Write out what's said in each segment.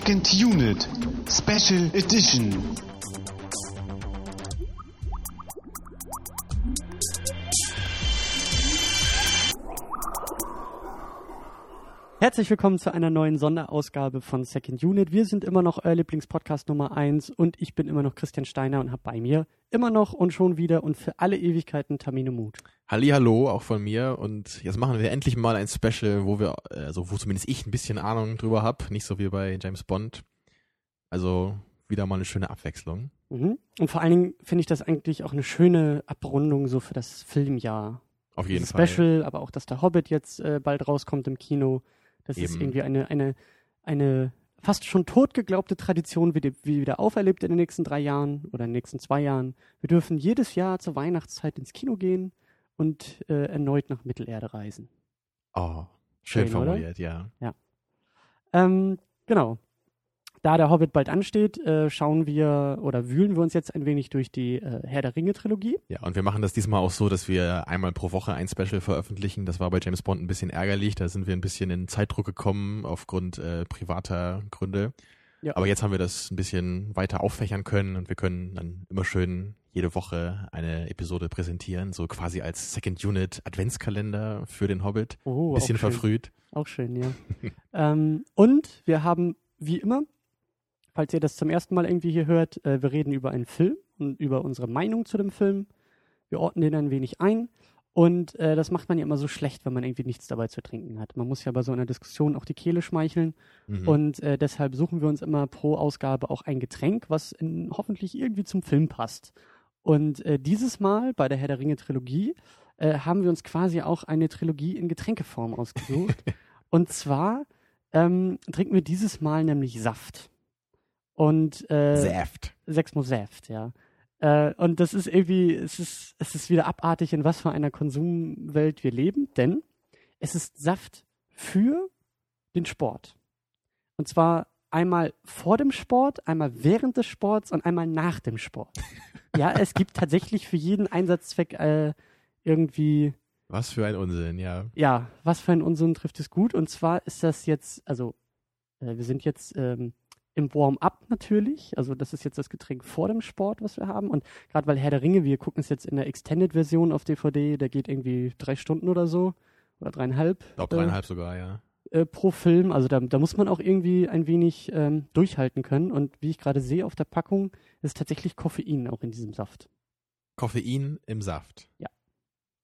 Second Unit Special Edition. Herzlich willkommen zu einer neuen Sonderausgabe von Second Unit. Wir sind immer noch euer Lieblingspodcast Nummer 1 und ich bin immer noch Christian Steiner und habe bei mir immer noch und schon wieder und für alle Ewigkeiten Tamino Mut. Hallo, auch von mir und jetzt machen wir endlich mal ein Special, wo wir, also wo zumindest ich ein bisschen Ahnung drüber habe, nicht so wie bei James Bond. Also wieder mal eine schöne Abwechslung. Mhm. Und vor allen Dingen finde ich das eigentlich auch eine schöne Abrundung so für das Filmjahr. Auf jeden Special, Fall. Special, aber auch, dass der Hobbit jetzt äh, bald rauskommt im Kino. Das Eben. ist irgendwie eine, eine, eine fast schon totgeglaubte Tradition, wie, die, wie wieder auferlebt in den nächsten drei Jahren oder in den nächsten zwei Jahren. Wir dürfen jedes Jahr zur Weihnachtszeit ins Kino gehen und äh, erneut nach Mittelerde reisen. Oh, schön, Schön, oder? formuliert, ja. Ähm, genau. Da der Hobbit bald ansteht, äh, schauen wir oder wühlen wir uns jetzt ein wenig durch die äh, Herr der Ringe-Trilogie. Ja, und wir machen das diesmal auch so, dass wir einmal pro Woche ein Special veröffentlichen. Das war bei James Bond ein bisschen ärgerlich. Da sind wir ein bisschen in Zeitdruck gekommen aufgrund äh, privater Gründe. Ja. Aber jetzt haben wir das ein bisschen weiter auffächern können und wir können dann immer schön jede Woche eine Episode präsentieren, so quasi als Second Unit Adventskalender für den Hobbit. Oh, bisschen auch verfrüht. Auch schön, ja. ähm, und wir haben, wie immer, falls ihr das zum ersten Mal irgendwie hier hört, äh, wir reden über einen Film und über unsere Meinung zu dem Film. Wir ordnen den ein wenig ein. Und äh, das macht man ja immer so schlecht, wenn man irgendwie nichts dabei zu trinken hat. Man muss ja bei so einer Diskussion auch die Kehle schmeicheln. Mhm. Und äh, deshalb suchen wir uns immer pro Ausgabe auch ein Getränk, was in, hoffentlich irgendwie zum Film passt. Und äh, dieses Mal bei der Herr der Ringe Trilogie äh, haben wir uns quasi auch eine Trilogie in Getränkeform ausgesucht. Und zwar ähm, trinken wir dieses Mal nämlich Saft. Und äh, Saft. Sechsmo Saft, ja. Äh, und das ist irgendwie, es ist, es ist wieder abartig, in was für einer Konsumwelt wir leben, denn es ist Saft für den Sport. Und zwar einmal vor dem Sport, einmal während des Sports und einmal nach dem Sport. ja, es gibt tatsächlich für jeden Einsatzzweck äh, irgendwie Was für ein Unsinn, ja. ja, was für ein Unsinn trifft es gut. Und zwar ist das jetzt, also äh, wir sind jetzt ähm, im Warm-up natürlich. Also das ist jetzt das Getränk vor dem Sport, was wir haben. Und gerade weil Herr der Ringe, wir gucken es jetzt in der Extended-Version auf DVD, der geht irgendwie drei Stunden oder so. Oder dreieinhalb. Ich glaube dreieinhalb sogar, ja. Äh, pro Film. Also da, da muss man auch irgendwie ein wenig ähm, durchhalten können. Und wie ich gerade sehe auf der Packung, ist tatsächlich Koffein auch in diesem Saft. Koffein im Saft. Ja.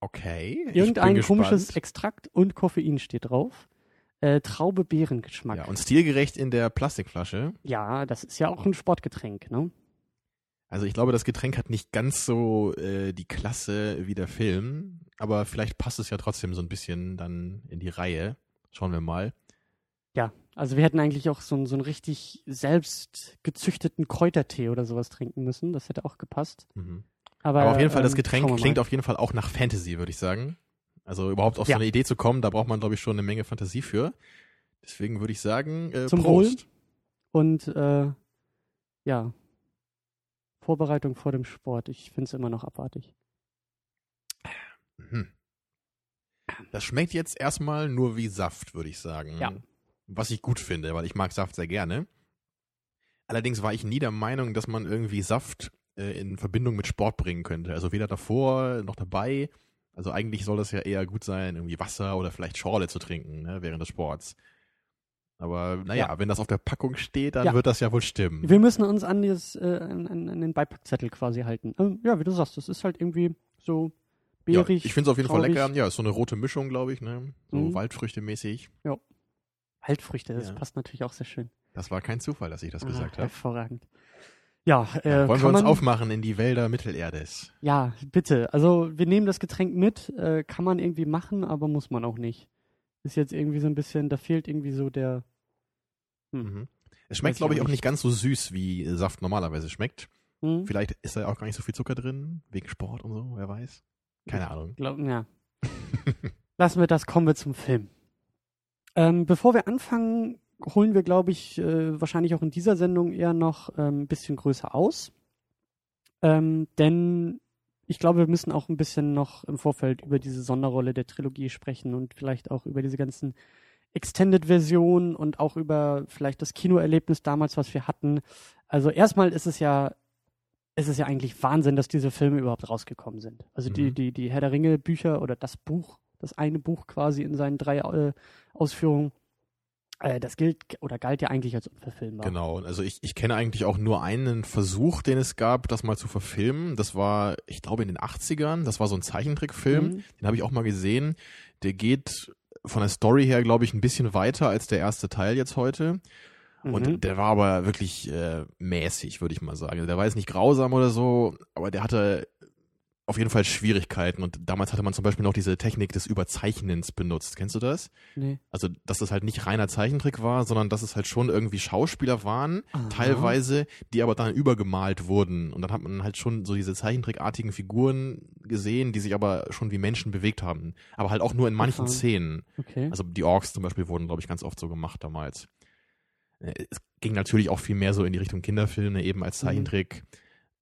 Okay. Irgendein komisches. Extrakt und Koffein steht drauf. Äh, Traube-Beeren-Geschmack. Ja, und stilgerecht in der Plastikflasche. Ja, das ist ja auch ein Sportgetränk, ne? Also ich glaube, das Getränk hat nicht ganz so äh, die Klasse wie der Film, aber vielleicht passt es ja trotzdem so ein bisschen dann in die Reihe. Schauen wir mal. Ja, also wir hätten eigentlich auch so, einen- so einen richtig selbst gezüchteten Kräutertee oder sowas trinken müssen. Das hätte auch gepasst. Mhm. Aber, Aber auf jeden Fall, das ähm, Getränk klingt auf jeden Fall auch nach Fantasy, würde ich sagen. Also überhaupt auf Ja. so eine Idee zu kommen, da braucht man, glaube ich, schon eine Menge Fantasie für. Deswegen würde ich sagen, äh, Zum Prost. Und äh, ja, Vorbereitung vor dem Sport. Ich finde es immer noch abartig. Mhm. Das schmeckt jetzt erstmal nur wie Saft, würde ich sagen. Ja. Was ich gut finde, weil ich mag Saft sehr gerne. Allerdings war ich nie der Meinung, dass man irgendwie Saft äh, in Verbindung mit Sport bringen könnte. Also weder davor noch dabei. Also eigentlich soll das ja eher gut sein, irgendwie Wasser oder vielleicht Schorle zu trinken ne, während des Sports. Aber naja, Ja. wenn das auf der Packung steht, dann Ja. wird das ja wohl stimmen. Wir müssen uns an, dieses, äh, an, an, den Beipackzettel quasi halten. Ähm, ja, wie du sagst, das ist halt irgendwie so ja, beerig. ich finde es auf jeden Fall traurig. lecker. Ja, ist so eine rote Mischung, glaube ich, ne? So Mhm. Waldfrüchte-mäßig. Waldfrüchte, das Ja. passt natürlich auch sehr schön. Das war kein Zufall, dass ich das Ah, gesagt habe. hervorragend. Ja, äh, Ja, wollen wir uns man, aufmachen in die Wälder Mittelerdes? Ja, bitte. Also wir nehmen das Getränk mit, äh, kann man irgendwie machen, aber muss man auch nicht. Ist jetzt irgendwie so ein bisschen, da fehlt irgendwie so der. Hm. Mhm. Es schmeckt, ich glaube ich, auch nicht. ganz so süß, wie Saft normalerweise schmeckt. Hm? Vielleicht ist da auch gar nicht so viel Zucker drin, wegen Sport und so, wer weiß. Keine Ahnung. Glaub, ja. Lassen wir das, kommen wir zum Film. Ähm, bevor wir anfangen, holen wir, glaube ich, äh, wahrscheinlich auch in dieser Sendung eher noch ähm, ein bisschen größer aus. Ähm, denn ich glaube, wir müssen auch ein bisschen noch im Vorfeld über diese Sonderrolle der Trilogie sprechen und vielleicht auch über diese ganzen Extended-Version und auch über vielleicht das Kinoerlebnis damals, was wir hatten. Also erstmal ist es ja, ist es ja eigentlich Wahnsinn, dass diese Filme überhaupt rausgekommen sind. Also die, Mhm. die, die Herr der Ringe Bücher oder das Buch, das eine Buch quasi in seinen drei äh, Ausführungen, das gilt oder galt ja eigentlich als unverfilmbar. Genau, also ich, ich kenne eigentlich auch nur einen Versuch, den es gab, das mal zu verfilmen. Das war, ich glaube, in den 80ern. Das war so ein Zeichentrickfilm. Mhm. Den habe ich auch mal gesehen. Der geht von der Story her, glaube ich, ein bisschen weiter als der erste Teil jetzt heute. Mhm. Und der war aber wirklich äh, mäßig, würde ich mal sagen. Also der war jetzt nicht grausam oder so, aber der hatte auf jeden Fall Schwierigkeiten. Und damals hatte man zum Beispiel noch diese Technik des Überzeichnens benutzt. Kennst du das? nee. Also, dass das halt nicht reiner Zeichentrick war, sondern dass es halt schon irgendwie Schauspieler waren, Aha. teilweise, die aber dann übergemalt wurden. Und dann hat man halt schon so diese zeichentrickartigen Figuren gesehen, die sich aber schon wie Menschen bewegt haben. Aber halt auch nur in manchen Aha. Szenen. Okay. Also die Orks zum Beispiel wurden, glaube ich, ganz oft so gemacht damals. Äh, Es ging natürlich auch viel mehr so in die Richtung Kinderfilme, eben als Mhm.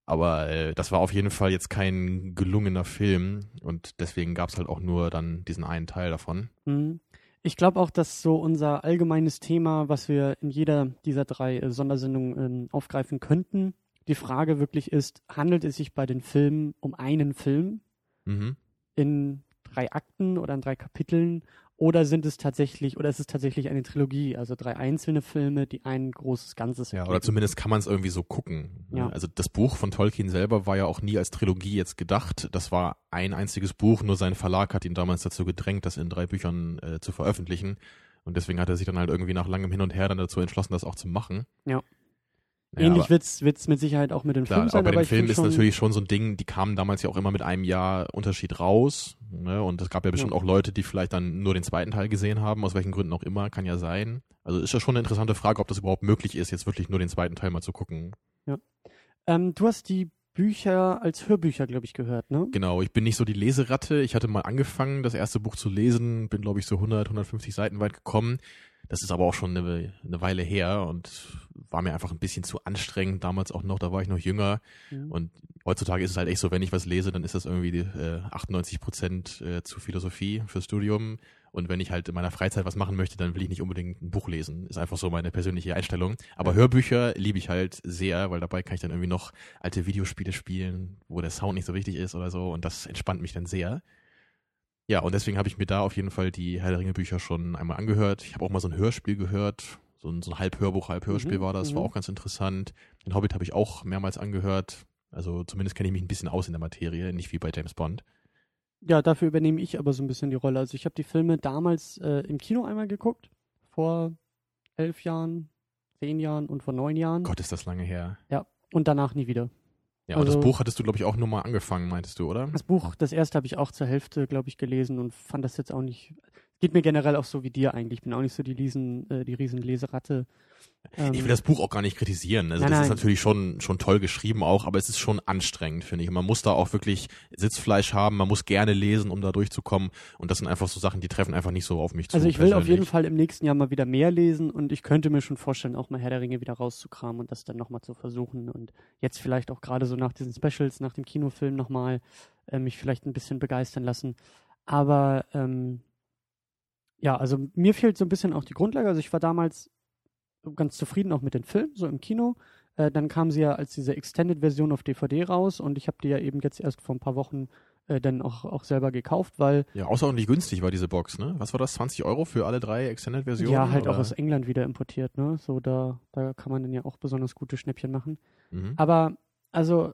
Aber äh, das war auf jeden Fall jetzt kein gelungener Film und deswegen gab es halt auch nur dann diesen einen Teil davon. Mhm. Ich glaube auch, dass so unser allgemeines Thema, was wir in jeder dieser drei äh, Sondersendungen ähm, aufgreifen könnten, die Frage wirklich ist, handelt es sich bei den Filmen um einen Film Mhm. in drei Akten oder in drei Kapiteln oder sind es tatsächlich, oder ist es tatsächlich eine Trilogie, also drei einzelne Filme, die ein großes Ganzes Ja, oder zumindest kann man es irgendwie so gucken. ne? Ja. Also das Buch von Tolkien selber war ja auch nie als Trilogie jetzt gedacht. Das war ein einziges Buch, nur sein Verlag hat ihn damals dazu gedrängt, das in drei Büchern äh, zu veröffentlichen. Und deswegen hat er sich dann halt irgendwie nach langem Hin und Her dann dazu entschlossen, das auch zu machen. Ja. Ja, Ähnlich aber- wird's wird's mit Sicherheit auch mit den Klar, Filmen sein, aber bei dem Film ist natürlich schon so ein Ding, die kamen damals ja auch immer mit einem Jahr Unterschied raus. Ne? Und es gab ja bestimmt Ja. auch Leute, die vielleicht dann nur den zweiten Teil gesehen haben, aus welchen Gründen auch immer, kann ja sein. Also ist ja schon eine interessante Frage, ob das überhaupt möglich ist, jetzt wirklich nur den zweiten Teil mal zu gucken. ähm, du hast die Bücher als Hörbücher, glaube ich, gehört, ne? Genau, ich bin nicht so die Leseratte. Ich hatte mal angefangen, das erste Buch zu lesen, bin, glaube ich, so 100, 150 Seiten weit gekommen. Das ist aber auch schon eine, eine Weile her und war mir einfach ein bisschen zu anstrengend. Damals auch noch, da war ich noch jünger. Mhm. Und heutzutage ist es halt echt so, wenn ich was lese, dann ist das irgendwie äh, 98 Prozent äh, zu Philosophie fürs Studium. Und wenn ich halt in meiner Freizeit was machen möchte, dann will ich nicht unbedingt ein Buch lesen. Ist einfach so meine persönliche Einstellung. Aber Ja. Hörbücher liebe ich halt sehr, weil dabei kann ich dann irgendwie noch alte Videospiele spielen, wo der Sound nicht so wichtig ist oder so. Und das entspannt mich dann sehr. Ja, und deswegen habe ich mir da auf jeden Fall die Herr der Ringe Bücher schon einmal angehört. Ich habe auch mal so ein Hörspiel gehört. So ein, so ein halb Hörbuch, halb Hörspiel Mhm, war das. War mhm. auch ganz interessant. Den Hobbit habe ich auch mehrmals angehört. Also zumindest kenne ich mich ein bisschen aus in der Materie, nicht wie bei James Bond. Ja, dafür übernehme ich aber so ein bisschen die Rolle. Also ich habe die Filme damals äh, im Kino einmal geguckt, vor elf Jahren, zehn Jahren und vor neun Jahren. Gott, ist das lange her. Und danach nie wieder. Ja, und Also- das Buch hattest du, glaube ich, auch nur mal angefangen, meintest du, oder? Das Buch, das erste habe ich auch zur Hälfte, glaube ich, gelesen und fand das jetzt auch nicht. Geht mir generell auch so wie dir eigentlich. Ich bin auch nicht so die riesen, äh, die riesen Leseratte. Ähm, Ich will das Buch auch gar nicht kritisieren. Also Nein, das ist nein. natürlich schon, schon toll geschrieben auch, aber es ist schon anstrengend, finde ich. Man muss da auch wirklich Sitzfleisch haben, man muss gerne lesen, um da durchzukommen. Und das sind einfach so Sachen, die treffen einfach nicht so auf mich zu. also ich will auf jeden. Fall im nächsten Jahr mal wieder mehr lesen und ich könnte mir schon vorstellen, auch mal Herr der Ringe wieder rauszukramen und das dann nochmal zu versuchen und jetzt vielleicht auch gerade so nach diesen Specials, nach dem Kinofilm nochmal äh, mich vielleicht ein bisschen begeistern lassen. Aber ähm, ja, also mir fehlt so ein bisschen auch die Grundlage. Also ich war damals ganz zufrieden auch mit den Filmen, so im Kino. Äh, dann kam sie ja als diese Extended-Version auf DVD raus und ich habe die ja eben jetzt erst vor ein paar Wochen äh, dann auch, auch selber gekauft, weil Ja, außerordentlich günstig war diese Box, ne? Was war das? 20 Euro für alle drei Extended-Versionen? ja halt oder? auch aus England wieder importiert, ne? So da, da kann man dann ja auch besonders gute Schnäppchen machen. Mhm. Aber also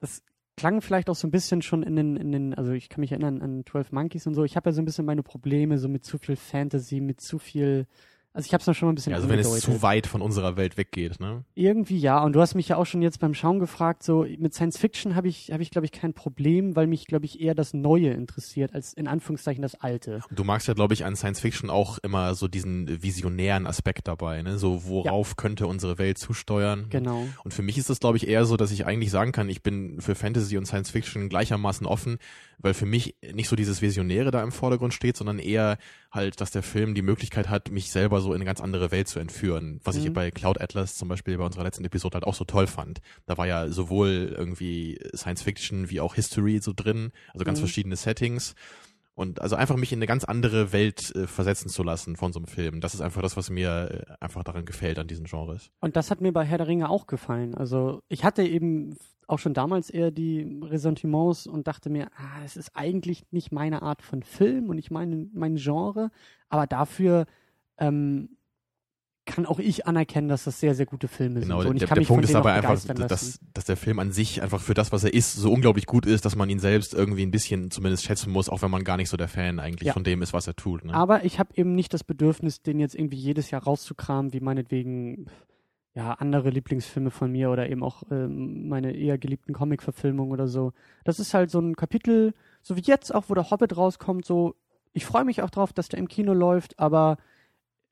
das klang vielleicht auch so ein bisschen schon in den, in den, also ich kann mich erinnern an 12 Monkeys und so. Ich habe ja so ein bisschen meine Probleme so mit zu viel Fantasy, mit zu viel. Also ich habe es noch schon mal ein bisschen Ja, also wenn es zu weit von unserer Welt weggeht, ne? Irgendwie ja, und du hast mich ja auch schon jetzt beim Schauen gefragt, so mit Science Fiction habe ich, habe ich glaube ich kein Problem, weil mich glaube ich eher das Neue interessiert, als in Anführungszeichen das Alte. Und Du magst ja, glaube ich, an Science Fiction auch immer so diesen visionären Aspekt dabei, ne? So, worauf könnte unsere Welt zusteuern? Genau. Und für mich ist das, glaube ich, eher so, dass ich eigentlich sagen kann, ich bin für Fantasy und Science Fiction gleichermaßen offen, weil für mich nicht so dieses Visionäre da im Vordergrund steht, sondern eher halt, dass der Film die Möglichkeit hat, mich selber so in eine ganz andere Welt zu entführen. Was ich Mhm. bei Cloud Atlas zum Beispiel bei unserer letzten Episode halt auch so toll fand. Da war ja sowohl irgendwie Science Fiction wie auch History so drin, also ganz Mhm. verschiedene Settings. Und also einfach mich in eine ganz andere Welt äh, versetzen zu lassen von so einem Film. Das ist einfach das, was mir äh, einfach daran gefällt an diesen Genres. Und das hat mir bei Herr der Ringe auch gefallen. Also ich hatte eben auch schon damals eher die Ressentiments und dachte mir, ah, es ist eigentlich nicht meine Art von Film und nicht mein, mein Genre, aber dafür ähm, kann auch ich anerkennen, dass das sehr, sehr gute Filme Genau, sind. Ich der, der Punkt ist aber einfach, dass, dass der Film an sich einfach für das, was er ist, so unglaublich gut ist, dass man ihn selbst irgendwie ein bisschen zumindest schätzen muss, auch wenn man gar nicht so der Fan eigentlich Ja. von dem ist, was er tut. Ne? Aber ich habe eben nicht das Bedürfnis, den jetzt irgendwie jedes Jahr rauszukramen, wie meinetwegen ja andere Lieblingsfilme von mir oder eben auch ähm, meine eher geliebten Comic-Verfilmungen oder so. Das ist halt so ein Kapitel, so wie jetzt auch, wo der Hobbit rauskommt, so ich freue mich auch drauf, dass der im Kino läuft, aber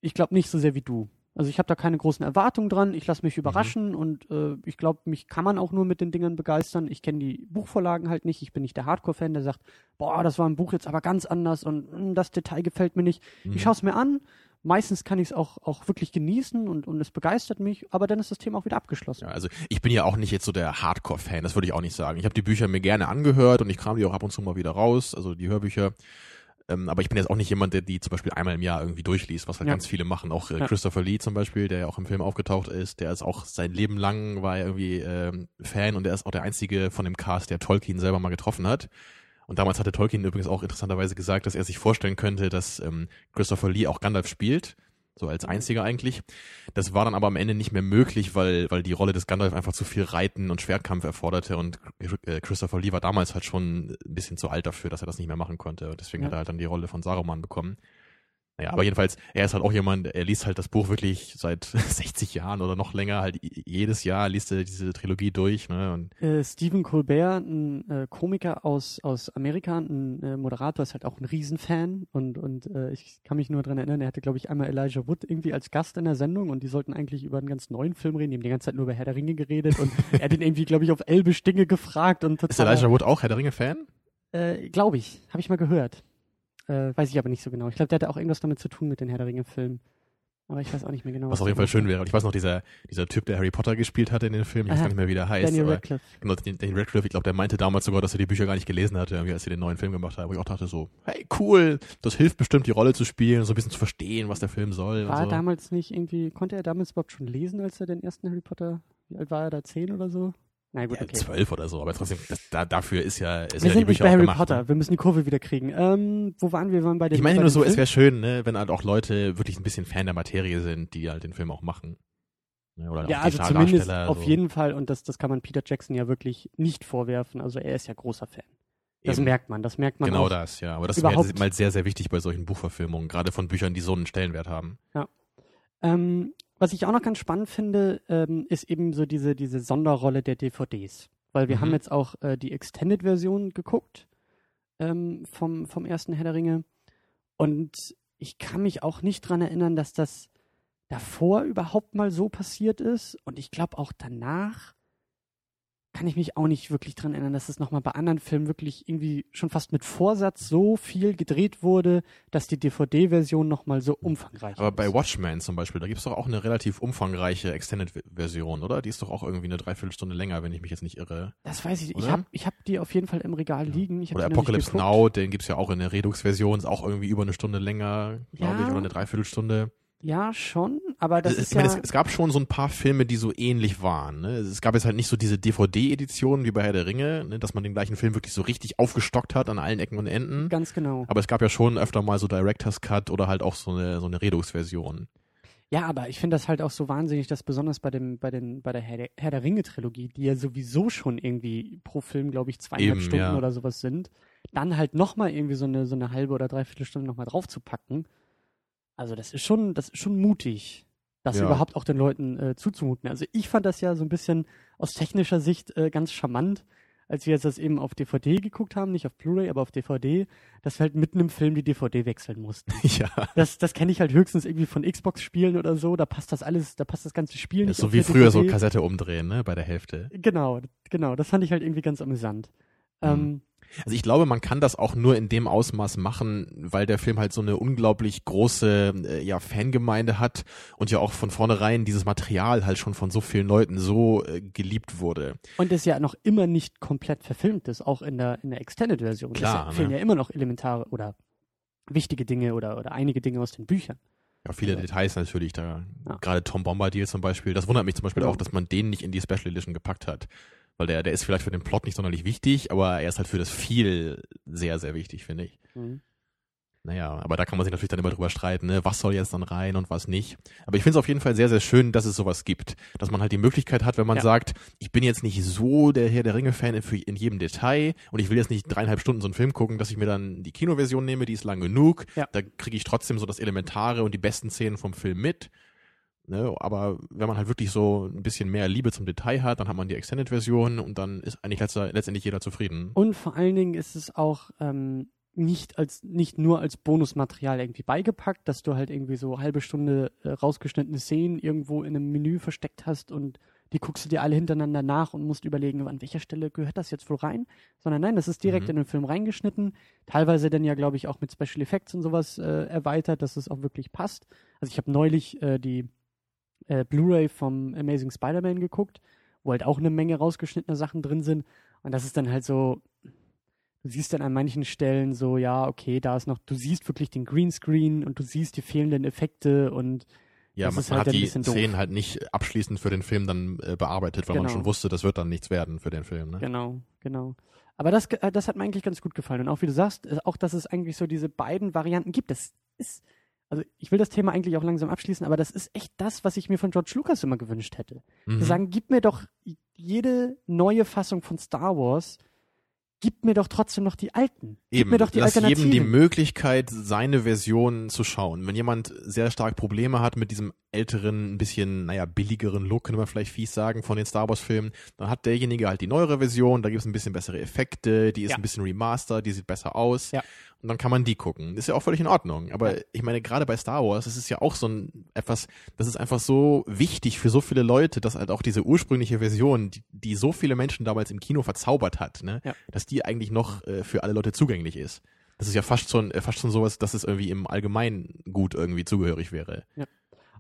ich glaube nicht so sehr wie du. Also ich habe da keine großen Erwartungen dran, ich lasse mich überraschen und äh, ich glaube, mich kann man auch nur mit den Dingern begeistern. Ich kenne die Buchvorlagen halt nicht, ich bin nicht der Hardcore-Fan, der sagt, boah, das war ein Buch jetzt aber ganz anders und mm, das Detail gefällt mir nicht. Mhm. Ich schaue es mir an, meistens kann ich es auch, auch wirklich genießen und, und es begeistert mich, aber dann ist das Thema auch wieder abgeschlossen. Ja, also ich bin ja auch nicht jetzt so der Hardcore-Fan, das würde ich auch nicht sagen. Ich habe die Bücher mir gerne angehört und ich kram die auch ab und zu mal wieder raus, also die Hörbücher. Ähm, aber ich bin jetzt auch nicht jemand, der die zum Beispiel einmal im Jahr irgendwie durchliest, was halt Ja. ganz viele machen. Auch äh, Ja. Christopher Lee zum Beispiel, der ja auch im Film aufgetaucht ist, der ist auch sein Leben lang war er irgendwie ähm, Fan und der ist auch der einzige von dem Cast, der Tolkien selber mal getroffen hat. Und damals hatte Tolkien übrigens auch interessanterweise gesagt, dass er sich vorstellen könnte, dass ähm, Christopher Lee auch Gandalf spielt, so als einziger eigentlich. Das war dann aber am Ende nicht mehr möglich, weil, weil die Rolle des Gandalf einfach zu viel Reiten und Schwertkampf erforderte und äh, Christopher Lee war damals halt schon ein bisschen zu alt dafür, dass er das nicht mehr machen konnte. Und deswegen Ja. hat er halt dann die Rolle von Saruman bekommen. Naja, aber jedenfalls, er ist halt auch jemand, er liest halt das Buch wirklich seit 60 Jahren oder noch länger, halt jedes Jahr liest er diese Trilogie durch, ne? Und Äh, Stephen Colbert, ein äh, Komiker aus, aus Amerika, ein äh, Moderator, ist halt auch ein Riesenfan und, und äh, ich kann mich nur dran erinnern, er hatte, glaube ich, einmal Elijah Wood irgendwie als Gast in der Sendung und die sollten eigentlich über einen ganz neuen Film reden, die haben die ganze Zeit nur über Herr der Ringe geredet und er hat ihn irgendwie, glaube ich, auf Elbisch Dinge gefragt und ist total, Elijah Wood auch Herr der Ringe-Fan? äh, glaube ich, habe ich mal gehört. Äh, weiß ich aber nicht so genau. Ich glaube, der hatte auch irgendwas damit zu tun mit den Herr der Ringe-Filmen. Aber ich weiß auch nicht mehr genau. Was auf jeden Fall schön wäre. Und ich weiß noch, dieser, dieser Typ, der Harry Potter gespielt hatte in den Film, ich weiß gar nicht mehr, wie der heißt. Daniel Radcliffe. Genau, den, den Radcliffe, ich glaube, der meinte damals sogar, dass er die Bücher gar nicht gelesen hatte, irgendwie, als sie den neuen Film gemacht haben. Wo ich auch dachte so, hey, cool, das hilft bestimmt, die Rolle zu spielen, so ein bisschen zu verstehen, was der Film soll. War so. damals nicht irgendwie, konnte er damals überhaupt schon lesen, als er den ersten Harry Potter, wie alt war er da, zehn oder so? Na gut, ja, okay. zwölf oder so, aber trotzdem, das, da, dafür ist ja, ist Wir ja die sind nicht Bücher bei Harry gemacht, Potter, Ne? wir müssen die Kurve wieder kriegen. Ähm, wo waren wir? Wir waren bei den Ich meine nur so, es Film? wäre schön, ne, wenn halt auch Leute wirklich ein bisschen Fan der Materie sind, die halt den Film auch machen. Ne, Oder Ja, also die zumindest Darsteller, auf so. jeden Fall, und das, das kann man Peter Jackson ja wirklich nicht vorwerfen. Also er ist ja großer Fan. Das Eben. merkt man, das merkt man Genau auch. das, ja. Aber das überhaupt- ist mal sehr, sehr wichtig bei solchen Buchverfilmungen, gerade von Büchern, die so einen Stellenwert haben. Ähm, was ich auch noch ganz spannend finde, ähm, ist eben so diese, diese Sonderrolle der DVDs. Weil wir Mhm. haben jetzt auch äh, die Extended-Version geguckt ähm, vom, vom ersten Herr der Ringe. Und ich kann mich auch nicht dran erinnern, dass das davor überhaupt mal so passiert ist. Und ich glaube auch danach kann ich mich auch nicht wirklich dran erinnern, dass es nochmal bei anderen Filmen wirklich irgendwie schon fast mit Vorsatz so viel gedreht wurde, dass die DVD-Version nochmal so umfangreich Aber ist. bei Watchmen zum Beispiel, da gibt's doch auch eine relativ umfangreiche Extended-Version, oder? Die ist doch auch irgendwie eine Dreiviertelstunde länger, wenn ich mich jetzt nicht irre. Das weiß ich nicht. Ich Oder? habe ich hab die auf jeden Fall im Regal liegen. Ich hab Oder Apocalypse. Now, den gibt's ja auch in der Redux-Version, ist auch irgendwie über eine Stunde länger, glaube Ja. ich, oder eine Dreiviertelstunde. Ja, schon, aber das es, ist ich meine, ja... es, es gab schon so ein paar Filme, die so ähnlich waren. Ne? Es gab jetzt halt nicht so diese DVD-Edition wie bei Herr der Ringe, ne? dass man den gleichen Film wirklich so richtig aufgestockt hat an allen Ecken und Enden. Ganz genau. Aber es gab ja schon öfter mal so Director's Cut oder halt auch so eine, so eine Redux-Version. Ja, aber ich finde das halt auch so wahnsinnig, dass besonders bei dem, bei den, bei der Herr der, Herr der Ringe-Trilogie, die ja sowieso schon irgendwie pro Film, glaube ich, zweieinhalb Eben, Stunden ja. oder sowas sind, dann halt nochmal irgendwie so eine, so eine halbe oder dreiviertel Stunde nochmal draufzupacken. Also das ist schon, das ist schon mutig, das Ja. überhaupt auch den Leuten äh, zuzumuten. Also ich fand das ja so ein bisschen aus technischer Sicht äh, ganz charmant, als wir jetzt das eben auf DVD geguckt haben, nicht auf Blu-ray, aber auf DVD, dass wir halt mitten im Film die DVD wechseln mussten. ja. Das, das kenne ich halt höchstens irgendwie von Xbox-Spielen oder so. Da passt das alles, da passt das ganze Spiel nicht. so wie früher so DVD. Kassette umdrehen, ne, bei der Hälfte. Genau, genau. Das fand ich halt irgendwie ganz amüsant. Mhm. Ähm, Also ich glaube, man kann das auch nur in dem Ausmaß machen, weil der Film halt so eine unglaublich große äh, ja, Fangemeinde hat und ja auch von vornherein dieses Material halt schon von so vielen Leuten so äh, geliebt wurde. Und es ja noch immer nicht komplett verfilmt ist, auch in der, in der Extended-Version. Klar, Es fehlen ne? ja immer noch elementare oder wichtige Dinge oder, oder einige Dinge aus den Büchern. Ja, viele Ja. Details natürlich da. Ja. Gerade Tom Bombadil zum Beispiel. Das wundert mich zum Beispiel Genau. auch, dass man den nicht in die Special Edition gepackt hat. Weil der, der ist vielleicht für den Plot nicht sonderlich wichtig, aber er ist halt für das viel sehr, sehr wichtig, finde ich. Mhm. Naja, aber da kann man sich natürlich dann immer drüber streiten, ne? was soll jetzt dann rein und was nicht. Aber ich finde es auf jeden Fall sehr, sehr schön, dass es sowas gibt. Dass man halt die Möglichkeit hat, wenn man Ja. sagt, ich bin jetzt nicht so der Herr der Ringe-Fan in, jedem Detail und ich will jetzt nicht dreieinhalb Stunden so einen Film gucken, dass ich mir dann die Kinoversion nehme, die ist lang genug. Ja. Da kriege ich trotzdem so das Elementare und die besten Szenen vom Film mit. Ne? Aber wenn man halt wirklich so ein bisschen mehr Liebe zum Detail hat, dann hat man die Extended-Version und dann ist eigentlich letzter, letztendlich jeder zufrieden. Und vor allen Dingen ist es auch ähm, nicht als nicht nur als Bonusmaterial irgendwie beigepackt, dass du halt irgendwie so halbe Stunde äh, rausgeschnittene Szenen irgendwo in einem Menü versteckt hast und die guckst du dir alle hintereinander nach und musst überlegen, an welcher Stelle gehört das jetzt wohl rein, sondern nein, das ist direkt Mhm. in den Film reingeschnitten, teilweise dann ja glaube ich auch mit Special Effects und sowas äh, erweitert, dass es auch wirklich passt. Also ich habe neulich äh, die äh, Blu-ray vom Amazing Spider-Man geguckt, wo halt auch eine Menge rausgeschnittene Sachen drin sind und das ist dann halt so, du siehst dann an manchen Stellen so, ja, okay, da ist noch, du siehst wirklich den Greenscreen und du siehst die fehlenden Effekte und Ja, Das man, ist man halt hat die. Szenen halt nicht abschließend für den Film dann äh, bearbeitet, weil man Genau. schon wusste, das wird dann nichts werden für den Film. Ne? genau, genau. Aber das, äh, das hat mir eigentlich ganz gut gefallen. Und auch wie du sagst, äh, auch dass es eigentlich so diese beiden Varianten gibt. Das ist, also ich will das Thema eigentlich auch langsam abschließen, aber das ist echt das, was ich mir von George Lucas immer gewünscht hätte. Mhm. Wir sagen, gib mir doch jede neue Fassung von Star Wars, gib mir doch trotzdem noch die alten. Gib Eben, mir doch die lass jedem die. Möglichkeit, seine Version zu schauen. Wenn jemand sehr stark Probleme hat mit diesem älteren, ein bisschen, naja, billigeren Look, könnte man vielleicht fies sagen, von den Star Wars Filmen, dann hat derjenige halt die neuere Version, da gibt es ein bisschen bessere Effekte, die ist Ja. ein bisschen remastered, die sieht besser aus. Ja. Und dann kann man die gucken. Ist ja auch völlig in Ordnung. Aber ich meine, gerade bei Star Wars, das ist ja auch so ein etwas, das ist einfach so wichtig für so viele Leute, dass halt auch diese ursprüngliche Version, die, die so viele Menschen damals im Kino verzaubert hat, ne, Ja. dass die eigentlich noch äh, für alle Leute zugänglich ist. Das ist ja fast schon, äh, fast schon sowas, dass es irgendwie im Allgemeinen gut irgendwie zugehörig wäre.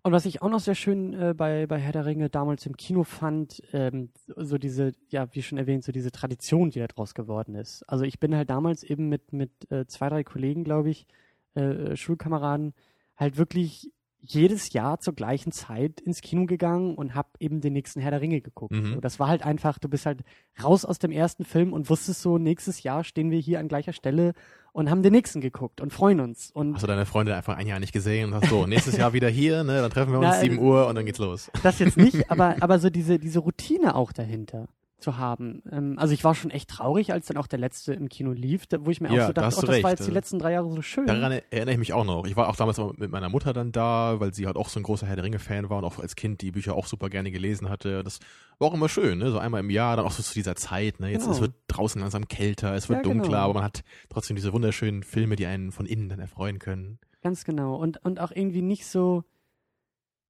Und was ich auch noch sehr schön äh, bei, bei Herr der Ringe damals im Kino fand, ähm, so diese, ja, wie schon erwähnt, so diese Tradition, die da draus geworden ist. Also ich bin halt damals eben mit, mit äh, zwei, drei Kollegen, glaube ich, äh, Schulkameraden, halt wirklich jedes Jahr zur gleichen Zeit ins Kino gegangen und hab eben den nächsten Herr der Ringe geguckt. Mhm. So, das war halt einfach, du bist halt raus aus dem ersten Film und wusstest so, nächstes Jahr stehen wir hier an gleicher Stelle und haben den nächsten geguckt und freuen uns. Und Hast du deine Freunde einfach ein Jahr nicht gesehen und hast so, nächstes Jahr wieder hier, ne, dann treffen wir uns Na, äh, 7 Uhr und dann geht's los. Das jetzt nicht, aber, aber so diese, diese Routine auch dahinter zu haben. Ähm, also ich war schon echt traurig, als dann auch der letzte im Kino lief, da, wo ich mir Ja, auch so da dachte, oh, das war recht, jetzt die äh. letzten drei Jahre so schön. Daran erinnere ich mich auch noch. Ich war auch damals mit meiner Mutter dann da, weil sie halt auch so ein großer Herr der Ringe-Fan war und auch als Kind die Bücher auch super gerne gelesen hatte. Das war auch immer schön, ne? So einmal im Jahr, dann auch so zu dieser Zeit, ne? Jetzt Genau. es wird draußen langsam kälter, es wird Ja, genau. dunkler, aber man hat trotzdem diese wunderschönen Filme, die einen von innen dann erfreuen können. Ganz genau. Und, und auch irgendwie nicht so,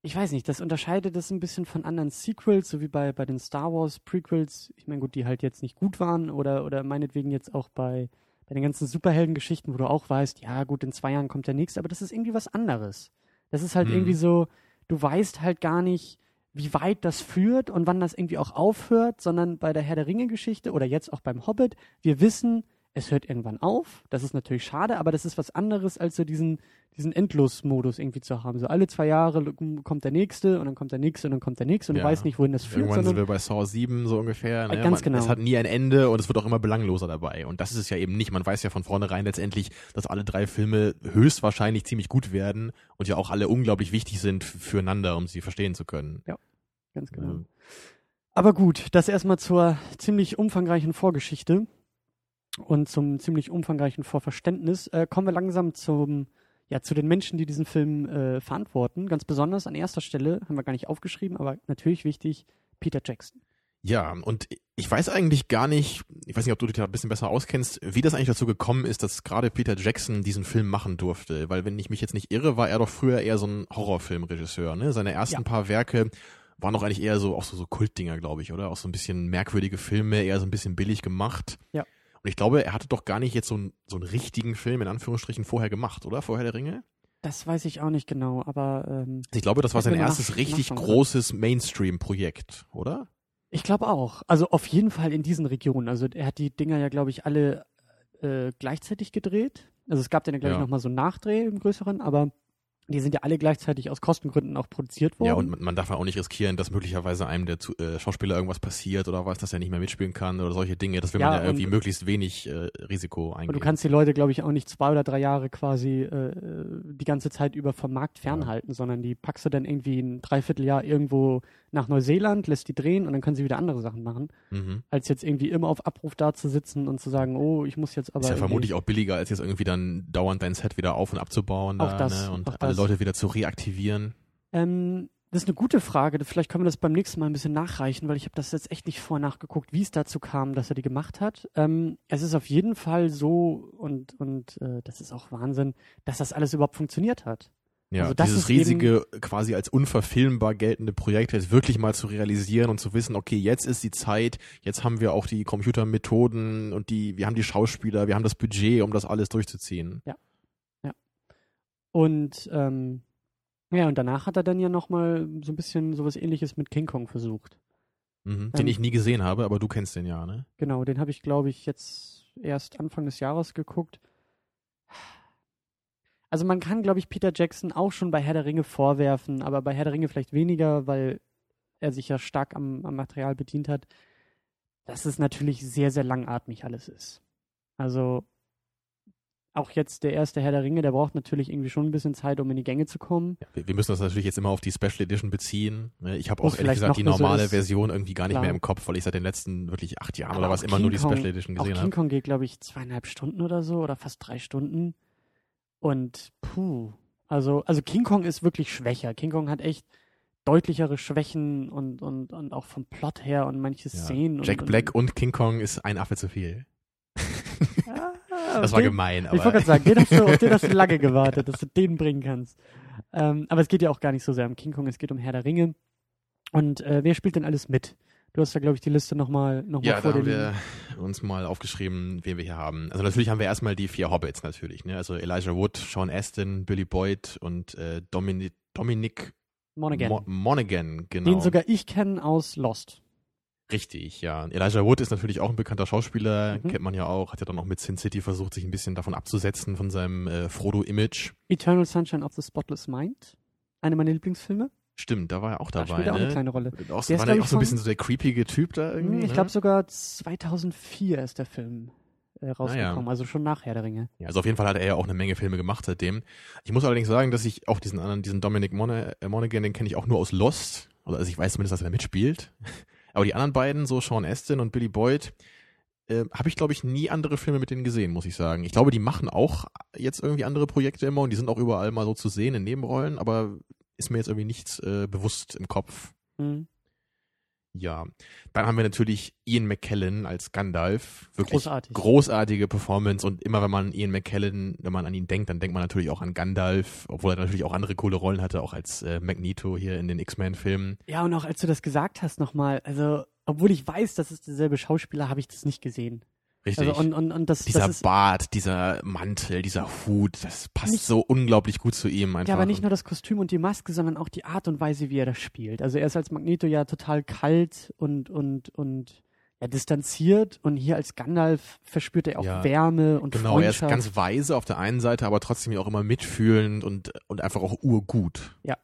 ich weiß nicht, das unterscheidet das ein bisschen von anderen Sequels, so wie bei, bei den Star Wars Prequels. Ich meine, gut, die halt jetzt nicht gut waren oder, oder meinetwegen jetzt auch bei, bei den ganzen Superheldengeschichten, wo du auch weißt, ja gut, in zwei Jahren kommt der nächste, aber das ist irgendwie was anderes. Das ist halt Mhm. irgendwie so, du weißt halt gar nicht, wie weit das führt und wann das irgendwie auch aufhört, sondern bei der Herr der Ringe-Geschichte oder jetzt auch beim Hobbit, wir wissen, es hört irgendwann auf. Das ist natürlich schade, aber das ist was anderes, als so diesen, diesen Endlos-Modus irgendwie zu haben. So alle zwei Jahre kommt der nächste und dann kommt der nächste und dann kommt der nächste und Ja. du weißt nicht, wohin das führt. Irgendwann sind wir bei Saw 7 so ungefähr. Ne? Äh, ganz man, genau. Es hat nie ein Ende und es wird auch immer belangloser dabei. Und das ist es ja eben nicht. Man weiß ja von vornherein letztendlich, dass alle drei Filme höchstwahrscheinlich ziemlich gut werden und ja auch alle unglaublich wichtig sind füreinander, um sie verstehen zu können. ganz genau. Ja. Aber gut, das erstmal zur ziemlich umfangreichen Vorgeschichte und zum ziemlich umfangreichen Vorverständnis. Äh, kommen wir langsam zum, ja, zu den Menschen, die diesen Film äh, verantworten. Ganz besonders an erster Stelle, haben wir gar nicht aufgeschrieben, aber natürlich wichtig, Peter Jackson. Ja, und ich weiß eigentlich gar nicht, ich weiß nicht, ob du dich da ein bisschen besser auskennst, wie das eigentlich dazu gekommen ist, dass gerade Peter Jackson diesen Film machen durfte. Weil wenn ich mich jetzt nicht irre, war er doch früher eher so ein Horrorfilmregisseur. Ne? Seine ersten Ja. paar Werke waren doch eigentlich eher so auch so, so Kultdinger, glaube ich, oder? Auch so ein bisschen merkwürdige Filme, eher so ein bisschen billig gemacht. Ja. Und ich glaube, er hatte doch gar nicht jetzt so, einen so einen richtigen Film in Anführungsstrichen vorher gemacht, oder? Vorher der Ringe? Das weiß ich auch nicht genau, aber ähm, Ich glaube, das war sein erstes nach- richtig nachschauen, großes Mainstream-Projekt, oder? ich glaube auch. Also auf jeden Fall in diesen Regionen. Also er hat die Dinger ja, glaube ich, alle äh, gleichzeitig gedreht. Also es gab dann, glaube Ja. ich, nochmal so einen Nachdreh im größeren, aber die sind ja alle gleichzeitig aus Kostengründen auch produziert worden. Ja, und man, darf ja auch nicht riskieren, dass möglicherweise einem der Zu äh, Schauspieler irgendwas passiert oder weiß, dass er nicht mehr mitspielen kann oder solche Dinge. Das will man Ja, ja irgendwie möglichst wenig äh, Risiko eingehen. Und du kannst die Leute, glaube ich, auch nicht zwei oder drei Jahre quasi äh, die ganze Zeit über vom Markt fernhalten, sondern die packst du dann irgendwie ein Dreivierteljahr irgendwo nach Neuseeland, lässt die drehen und dann können sie wieder andere Sachen machen, mhm. als jetzt irgendwie immer auf Abruf da zu sitzen und zu sagen, oh, ich muss jetzt aber. Ist ja vermutlich auch billiger, als jetzt irgendwie dann dauernd dein Set wieder auf und abzubauen da, das, ne? und alle das. Leute wieder zu reaktivieren. Ähm, das ist eine gute Frage. Vielleicht können wir das beim nächsten Mal ein bisschen nachreichen, weil ich habe das jetzt echt nicht vorher nachgeguckt, wie es dazu kam, dass er die gemacht hat. Ähm, es ist auf jeden Fall so und und äh, das ist auch Wahnsinn, dass das alles überhaupt funktioniert hat. Ja, Also dieses riesige, quasi als unverfilmbar geltende Projekt jetzt wirklich mal zu realisieren und zu wissen, okay, jetzt ist die Zeit, jetzt haben wir auch die Computermethoden und die, wir haben die Schauspieler, wir haben das Budget, um das alles durchzuziehen. Und ähm, ja, und danach hat er dann ja nochmal so ein bisschen sowas ähnliches mit King Kong versucht. Mhm. Den Ähm, ich nie gesehen habe, aber du kennst den ja, ne? Genau, den habe ich, glaube ich, jetzt erst Anfang des Jahres geguckt. Also man kann, glaube ich, Peter Jackson auch schon bei Herr der Ringe vorwerfen, aber bei Herr der Ringe vielleicht weniger, weil er sich ja stark am, am Material bedient hat, dass es natürlich sehr, sehr langatmig alles ist. Also auch jetzt der erste Herr der Ringe, der braucht natürlich irgendwie schon ein bisschen Zeit, um in die Gänge zu kommen. Ja, wir, müssen das natürlich jetzt immer auf die Special Edition beziehen. ne? Ich habe auch ehrlich gesagt die so normale ist. Version irgendwie gar nicht Klar. mehr im Kopf, weil ich seit den letzten wirklich acht Jahren Aber oder was immer nur die King Kong- Special Edition gesehen King habe. Kong geht, glaube ich, zweieinhalb Stunden oder so oder fast drei Stunden. Und puh. Also, also King Kong ist wirklich schwächer. King Kong hat echt deutlichere Schwächen und, und, und auch vom Plot her und manche Ja. Szenen. Jack und, Black und King Kong ist ein Affe zu viel. Ah, Das war den- gemein, Ich wollte aber gerade sagen, den hast du, auf den hast du lange gewartet, dass du den bringen kannst. Ähm, aber es geht ja auch gar nicht so sehr um King Kong, es geht um Herr der Ringe. Und äh, wer spielt denn alles mit? Du hast da, glaube ich, die Liste nochmal noch mal ja, da vor dir haben wir uns mal aufgeschrieben, wen wir hier haben. Also natürlich haben wir erstmal die vier Hobbits natürlich, ne? Also Elijah Wood, Sean Astin, Billy Boyd und äh, Dominic, Dominic Monaghan. Mo Monaghan, genau. Den sogar ich kenne aus Lost. Richtig, ja. Elijah Wood ist natürlich auch ein bekannter Schauspieler, Mhm. kennt man ja auch, hat ja dann auch mit Sin City versucht, sich ein bisschen davon abzusetzen, von seinem äh, Frodo-Image. Eternal Sunshine of the Spotless Mind. Eine meiner Lieblingsfilme. Stimmt, da war er auch Da dabei, spielt er auch ne? eine kleine Rolle. Auch, Der war der auch so ein bisschen so der creepige Typ da irgendwie? Ich ne? glaube sogar 2004 ist der Film äh, rausgekommen, also schon nach Herr der Ringe. Ja, also auf jeden Fall hat er ja auch eine Menge Filme gemacht seitdem. Ich muss allerdings sagen, dass ich auch diesen anderen, diesen Dominic Mona- äh, Monaghan, den kenne ich auch nur aus Lost. Oder also ich weiß zumindest, dass er da mitspielt. Aber die anderen beiden, so Sean Astin und Billy Boyd, äh, habe ich, glaube ich, nie andere Filme mit denen gesehen, muss ich sagen. Ich glaube, die machen auch jetzt irgendwie andere Projekte immer und die sind auch überall mal so zu sehen in Nebenrollen, aber ist mir jetzt irgendwie nichts äh, bewusst im Kopf. Hm. Ja. Dann haben wir natürlich Ian McKellen als Gandalf. Wirklich Großartig. großartige Performance und immer wenn man Ian McKellen, wenn man an ihn denkt, dann denkt man natürlich auch an Gandalf, obwohl er natürlich auch andere coole Rollen hatte, auch als äh, Magneto hier in den X-Men-Filmen. Ja, und auch als du das gesagt hast nochmal, also, obwohl ich weiß, das ist derselbe Schauspieler, habe ich das nicht gesehen. Richtig. Also, und, und, und das, dieser das ist, Bart, dieser Mantel, dieser Hut, das passt Nicht- so unglaublich gut zu ihm einfach. ja, aber nicht nur das Kostüm und die Maske, sondern auch die Art und Weise, wie er das spielt. Also, er ist als Magneto ja total kalt und, und, und, ja, distanziert und hier als Gandalf verspürt er auch Ja, Wärme und Genau, er ist Freundschaft. ganz weise auf der einen Seite, aber trotzdem auch immer mitfühlend und, und einfach auch urgut. Ja.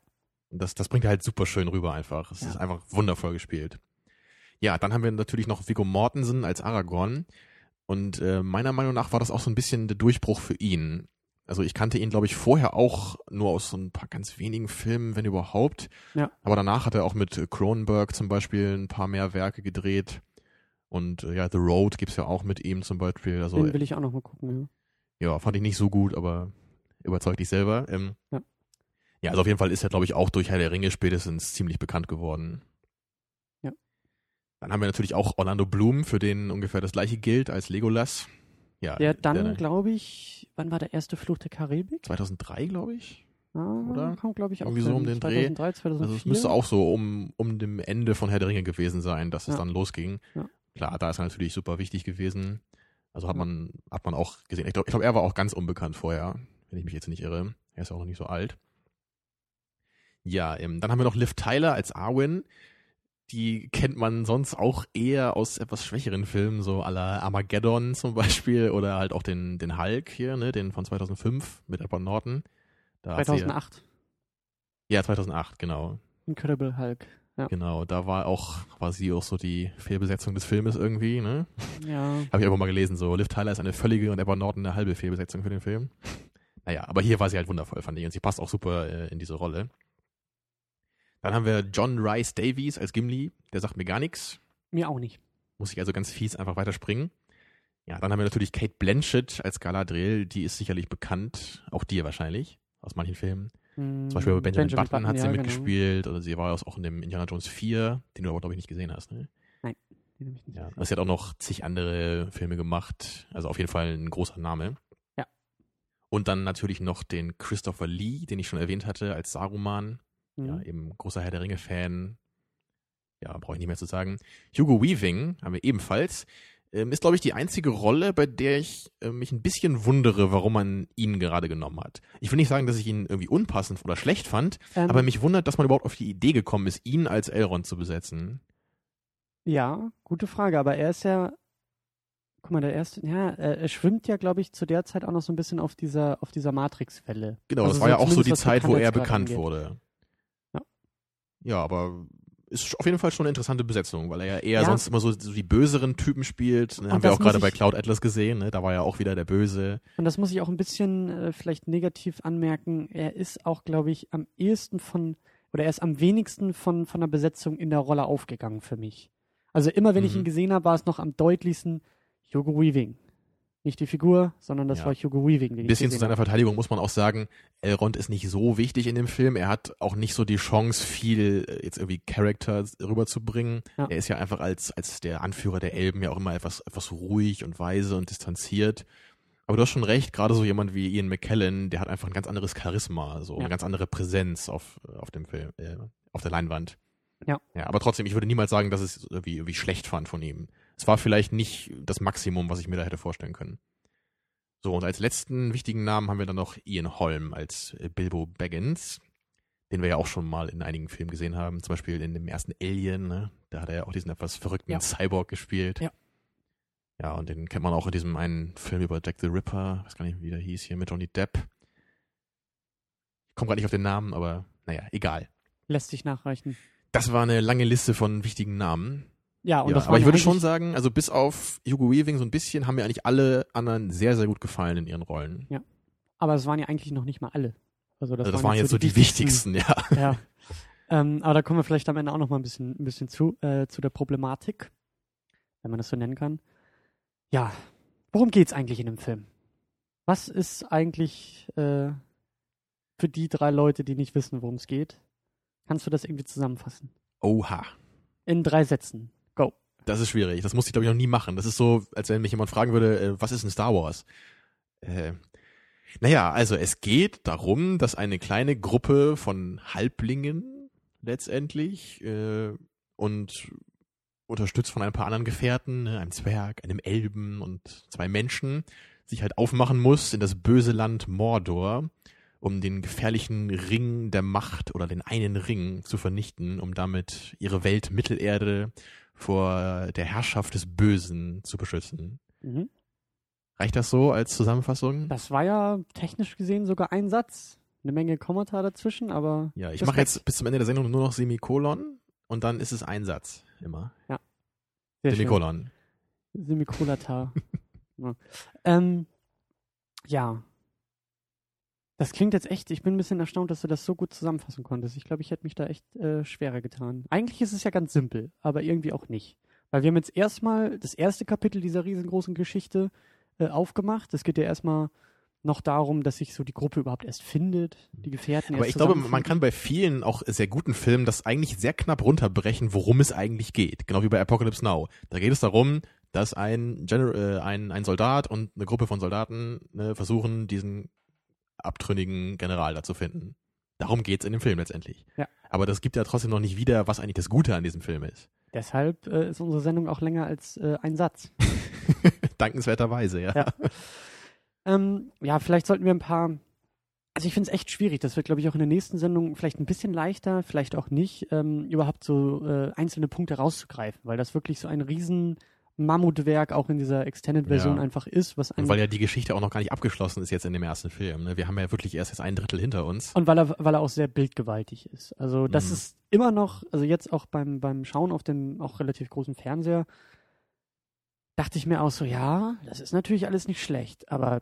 Und das, das bringt er halt super schön rüber einfach. Es Ja. ist einfach wundervoll gespielt. Ja, dann haben wir natürlich noch Viggo Mortensen als Aragorn. Und äh, meiner Meinung nach war das auch so ein bisschen der Durchbruch für ihn. Also ich kannte ihn, glaube ich, vorher auch nur aus so ein paar ganz wenigen Filmen, wenn überhaupt. Ja. Aber danach hat er auch mit Cronenberg zum Beispiel ein paar mehr Werke gedreht. Und äh, ja, The Road gibt's ja auch mit ihm zum Beispiel. Also Den will ich auch noch mal gucken, ja. ja, fand ich nicht so gut, aber überzeugt dich selber. Ähm, Ja. ja, also auf jeden Fall ist er, glaube ich, auch durch Herr der Ringe spätestens ziemlich bekannt geworden. Ja. Dann haben wir natürlich auch Orlando Bloom, für den ungefähr das gleiche gilt als Legolas. Ja, Der dann, glaube ich, wann war der erste Fluch der Karibik? 2003, glaube ich. Ah, Oder? Kommt, glaube ich, auch Irgendwie so um den Dreh. 2003, 2004. Also es müsste auch so um, um dem Ende von Herr der Ringe gewesen sein, dass es Ja. dann losging. Ja. Klar, da ist er natürlich super wichtig gewesen. Also hat man, hat man auch gesehen. Ich glaube, glaub, er war auch ganz unbekannt vorher, wenn ich mich jetzt nicht irre. Er ist ja auch noch nicht so alt. Ja, ähm, dann haben wir noch Liv Tyler als Arwen. Die kennt man sonst auch eher aus etwas schwächeren Filmen, so à la Armageddon zum Beispiel oder halt auch den, den Hulk hier, ne, den von 2005 mit Edward Norton. Da hat sie- 2008. Ja, 2008, genau. Incredible Hulk. Ja. Genau, da war auch, war sie auch so die Fehlbesetzung des Filmes irgendwie, ne? ja. Habe ich irgendwo mal gelesen, so Liv Tyler ist eine völlige und Edward Norton eine halbe Fehlbesetzung für den Film. Naja, aber hier war sie halt wundervoll, fand ich. Und sie passt auch super äh, in diese Rolle. Dann haben wir John Rice Davies als Gimli, der sagt mir gar nichts. Mir auch nicht. Muss ich also ganz fies einfach weiterspringen. Ja, dann haben wir natürlich Kate Blanchett als Galadriel, die ist sicherlich bekannt, auch dir wahrscheinlich, aus manchen Filmen. Hm, Zum Beispiel bei Benjamin, Button, hat sie ja, genau. mitgespielt, oder sie war auch in dem Indiana Jones 4, den du aber, glaube ich, nicht gesehen hast. Ne? Den hab ich nicht Ja, also sie hat auch noch zig andere Filme gemacht. Also auf jeden Fall ein großer Name. Ja. Und dann natürlich noch den Christopher Lee, den ich schon erwähnt hatte, als Saruman. Mhm. Ja, eben großer Herr der Ringe-Fan. Ja, brauche ich nicht mehr zu sagen. Hugo Weaving haben wir ebenfalls. Ähm, ist, glaube ich, die einzige Rolle, bei der ich äh, mich ein bisschen wundere, warum man ihn gerade genommen hat. Ich will nicht sagen, dass ich ihn irgendwie unpassend oder schlecht fand, Ähm, aber mich wundert, dass man überhaupt auf die Idee gekommen ist, ihn als Elrond zu besetzen. Ja, gute Frage, aber er ist ja, guck mal, der erste, ja, er, schwimmt ja, glaube ich, zu der Zeit auch noch so ein bisschen auf dieser, auf dieser Matrix-Welle. Genau, Also das war ja auch so die Zeit, wo er bekannt angeht. wurde. Ja. Aber ist auf jeden Fall schon eine interessante Besetzung, weil er ja eher Ja. sonst immer so, so die böseren Typen spielt. Ne, haben wir auch gerade bei ich- Cloud Atlas gesehen, ne? da war ja auch wieder der Böse. Und das muss ich auch ein bisschen äh, vielleicht negativ anmerken. Er ist auch, glaube ich, am ehesten von, oder er ist am wenigsten von, von der Besetzung in der Rolle aufgegangen für mich. Also immer, wenn ich Mhm. ihn gesehen habe, war es noch am deutlichsten Hugo Weaving. Nicht die Figur, sondern das Ja. war Hugo Weaving. Ein bisschen zu seiner. Verteidigung muss man auch sagen, Elrond ist nicht so wichtig in dem Film. Er hat auch nicht so die Chance, viel äh, jetzt irgendwie Charakter rüberzubringen. Ja. Er ist ja einfach als, als der Anführer der Elben ja auch immer etwas, etwas ruhig und weise und distanziert. Aber du hast schon recht, gerade so jemand wie Ian McKellen, der hat einfach ein ganz anderes Charisma, so Ja. eine ganz andere Präsenz auf, auf dem Film, äh, auf der Leinwand. Ja. Ja, aber trotzdem, ich würde niemals sagen, dass es irgendwie, irgendwie schlecht fand von ihm. Es war vielleicht nicht das Maximum, was ich mir da hätte vorstellen können. So, und als letzten wichtigen Namen haben wir dann noch Ian Holm als äh, Bilbo Baggins, den wir ja auch schon mal in einigen Filmen gesehen haben, zum Beispiel in dem ersten Alien, ne? da hat er ja auch diesen etwas verrückten Ja. Cyborg gespielt. Ja. Ja, und den kennt man auch in diesem einen Film über Jack the Ripper, weiß gar nicht, wie der hieß hier, mit Johnny Depp. Ich komme gerade nicht auf den Namen, aber naja, egal. Lässt sich nachreichen. Das war eine lange Liste von wichtigen Namen. Ja, und ja, das aber ich würde schon sagen, also bis auf Hugo Weaving so ein bisschen haben mir eigentlich alle anderen sehr, sehr gut gefallen in ihren Rollen. Aber es waren ja eigentlich noch nicht mal alle. Also das, also das waren jetzt so die wichtigsten, ja. Ja. ähm, aber da kommen wir vielleicht am Ende auch noch mal ein bisschen, ein bisschen zu, äh, zu der Problematik, wenn man das so nennen kann. Ja, worum geht's eigentlich in dem Film? Was ist eigentlich äh, für die drei Leute, die nicht wissen, worum es geht? Kannst du das irgendwie zusammenfassen? Oha. In drei Sätzen. Das ist schwierig. Das musste ich, glaube ich, noch nie machen. Das ist so, als wenn mich jemand fragen würde, äh, was ist ein Star Wars? Äh, naja, also es geht darum, dass eine kleine Gruppe von Halblingen letztendlich äh, und unterstützt von ein paar anderen Gefährten, ne, einem Zwerg, einem Elben und zwei Menschen, sich halt aufmachen muss in das böse Land Mordor, um den gefährlichen Ring der Macht oder den einen Ring zu vernichten, um damit ihre Welt Mittelerde vor der Herrschaft des Bösen zu beschützen. Mhm. Reicht das so als Zusammenfassung? Das war ja technisch gesehen sogar ein Satz. Eine Menge Kommentar dazwischen, aber. Ja, ich mache jetzt bis zum Ende der Sendung nur noch Semikolon und dann ist es ein Satz immer. Sehr schön. Semikolon. Semikolata. ja. Ähm, ja. Das klingt jetzt echt, ich bin ein bisschen erstaunt, dass du das so gut zusammenfassen konntest. Ich glaube, ich hätte mich da echt äh, schwerer getan. Eigentlich ist es ja ganz simpel, aber irgendwie auch nicht. Weil wir haben jetzt erstmal das erste Kapitel dieser riesengroßen Geschichte äh, aufgemacht. Es geht ja erstmal noch darum, dass sich so die Gruppe überhaupt erst findet, die Gefährten Aber ich glaube, man kann bei vielen auch sehr guten Filmen das eigentlich sehr knapp runterbrechen, worum es eigentlich geht. Genau wie bei Apocalypse Now. Da geht es darum, dass ein, General, äh, ein, ein Soldat und eine Gruppe von Soldaten ne, versuchen, diesen abtrünnigen General da zu finden. Darum geht's in dem Film letztendlich. Ja. Aber das gibt ja trotzdem noch nicht wieder, was eigentlich das Gute an diesem Film ist. Deshalb äh, ist unsere Sendung auch länger als äh, ein Satz. Dankenswerterweise, ja. Ja. Ähm, ja, vielleicht sollten wir ein paar. Also ich finde es echt schwierig. Das wird, glaube ich, auch in der nächsten Sendung vielleicht ein bisschen leichter, vielleicht auch nicht, ähm, überhaupt so äh, einzelne Punkte rauszugreifen, weil das wirklich so ein riesen Mammutwerk auch in dieser Extended-Version Ja. einfach ist, was Und weil ja die Geschichte auch noch gar nicht abgeschlossen ist jetzt in dem ersten Film. Ne? Wir haben ja wirklich erst jetzt ein Drittel hinter uns. Und weil er, weil er auch sehr bildgewaltig ist. Also das Mhm. ist immer noch, also jetzt auch beim, beim Schauen auf dem auch relativ großen Fernseher, dachte ich mir auch so, ja, das ist natürlich alles nicht schlecht, aber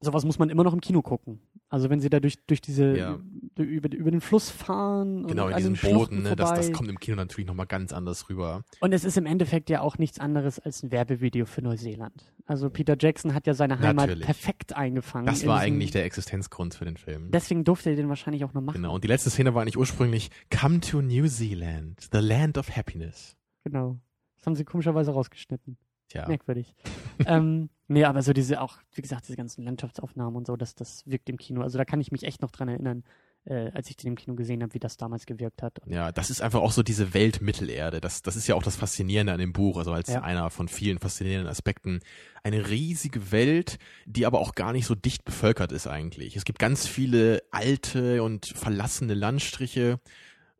sowas muss man immer noch im Kino gucken. Also wenn sie da durch, durch diese, Ja. über, über den Fluss fahren Genau, und in an den diesen Booten, ne? das, das kommt im Kino natürlich nochmal ganz anders rüber. Und es ist im Endeffekt ja auch nichts anderes als ein Werbevideo für Neuseeland. Also Peter Jackson hat ja seine Heimat Natürlich. perfekt eingefangen. Das in war eigentlich der Existenzgrund für den Film. Deswegen durfte er den wahrscheinlich auch noch machen. Genau, und die letzte Szene war eigentlich ursprünglich Come to New Zealand, the land of happiness. Genau. Das haben sie komischerweise rausgeschnitten. Tja, Merkwürdig. ähm, nee, aber so diese auch, wie gesagt, diese ganzen Landschaftsaufnahmen und so, das, das wirkt im Kino. Also da kann ich mich echt noch dran erinnern, äh, als ich den im Kino gesehen habe, wie das damals gewirkt hat. Und ja, das ist einfach auch so diese Welt Mittelerde. Das, das ist ja auch das Faszinierende an dem Buch, also als Ja. einer von vielen faszinierenden Aspekten. Eine riesige Welt, die aber auch gar nicht so dicht bevölkert ist eigentlich. Es gibt ganz viele alte und verlassene Landstriche.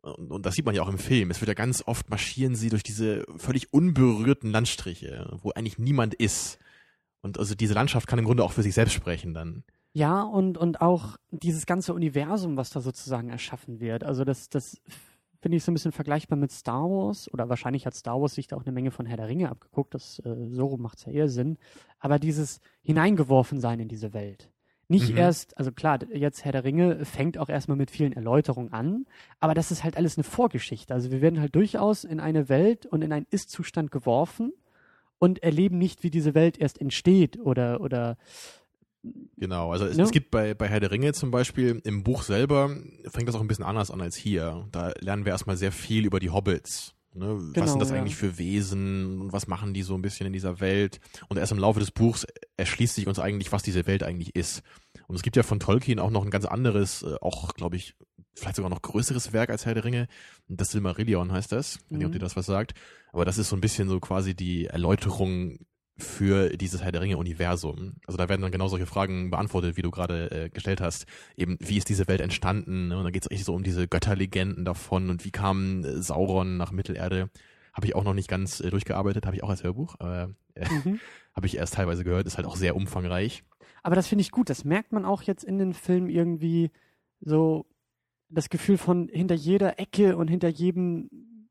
Und, und das sieht man ja auch im Film. Es wird ja ganz oft marschieren sie durch diese völlig unberührten Landstriche, wo eigentlich niemand ist. Und also diese Landschaft kann im Grunde auch für sich selbst sprechen dann. ja, und, und auch dieses ganze Universum, was da sozusagen erschaffen wird. Also das, das finde ich so ein bisschen vergleichbar mit Star Wars. Oder wahrscheinlich hat Star Wars sich da auch eine Menge von Herr der Ringe abgeguckt. Das, äh, so rum macht es ja eher Sinn. Aber dieses hineingeworfen sein in diese Welt. Nicht Mhm. erst, also klar, jetzt Herr der Ringe fängt auch erstmal mit vielen Erläuterungen an, aber das ist halt alles eine Vorgeschichte. Also wir werden halt durchaus in eine Welt und in einen Ist-Zustand geworfen und erleben nicht, wie diese Welt erst entsteht oder, oder Genau, also es, Ne? es gibt bei, bei Herr der Ringe zum Beispiel, im Buch selber fängt das auch ein bisschen anders an als hier. Da lernen wir erstmal sehr viel über die Hobbits. Ne? was Genau, sind das ja. eigentlich für Wesen und was machen die so ein bisschen in dieser Welt? Und erst im Laufe des Buchs erschließt sich uns eigentlich, was diese Welt eigentlich ist. Und es gibt ja von Tolkien auch noch ein ganz anderes, äh, auch glaube ich, vielleicht sogar noch größeres Werk als Herr der Ringe. Das Silmarillion heißt das. Ob Mhm. dir das was sagt. Aber das ist so ein bisschen so quasi die Erläuterung für dieses Herr der Ringe-Universum. Also da werden dann genau solche Fragen beantwortet, wie du gerade äh, gestellt hast. Eben, wie ist diese Welt entstanden? Ne? Und dann geht es richtig so um diese Götterlegenden davon und wie kam äh, Sauron nach Mittelerde. Habe ich auch noch nicht ganz äh, durchgearbeitet, habe ich auch als Hörbuch, aber äh, mhm. habe ich erst teilweise gehört, ist halt auch sehr umfangreich. Aber das finde ich gut. Das merkt man auch jetzt in den Filmen irgendwie so das Gefühl von hinter jeder Ecke und hinter jedem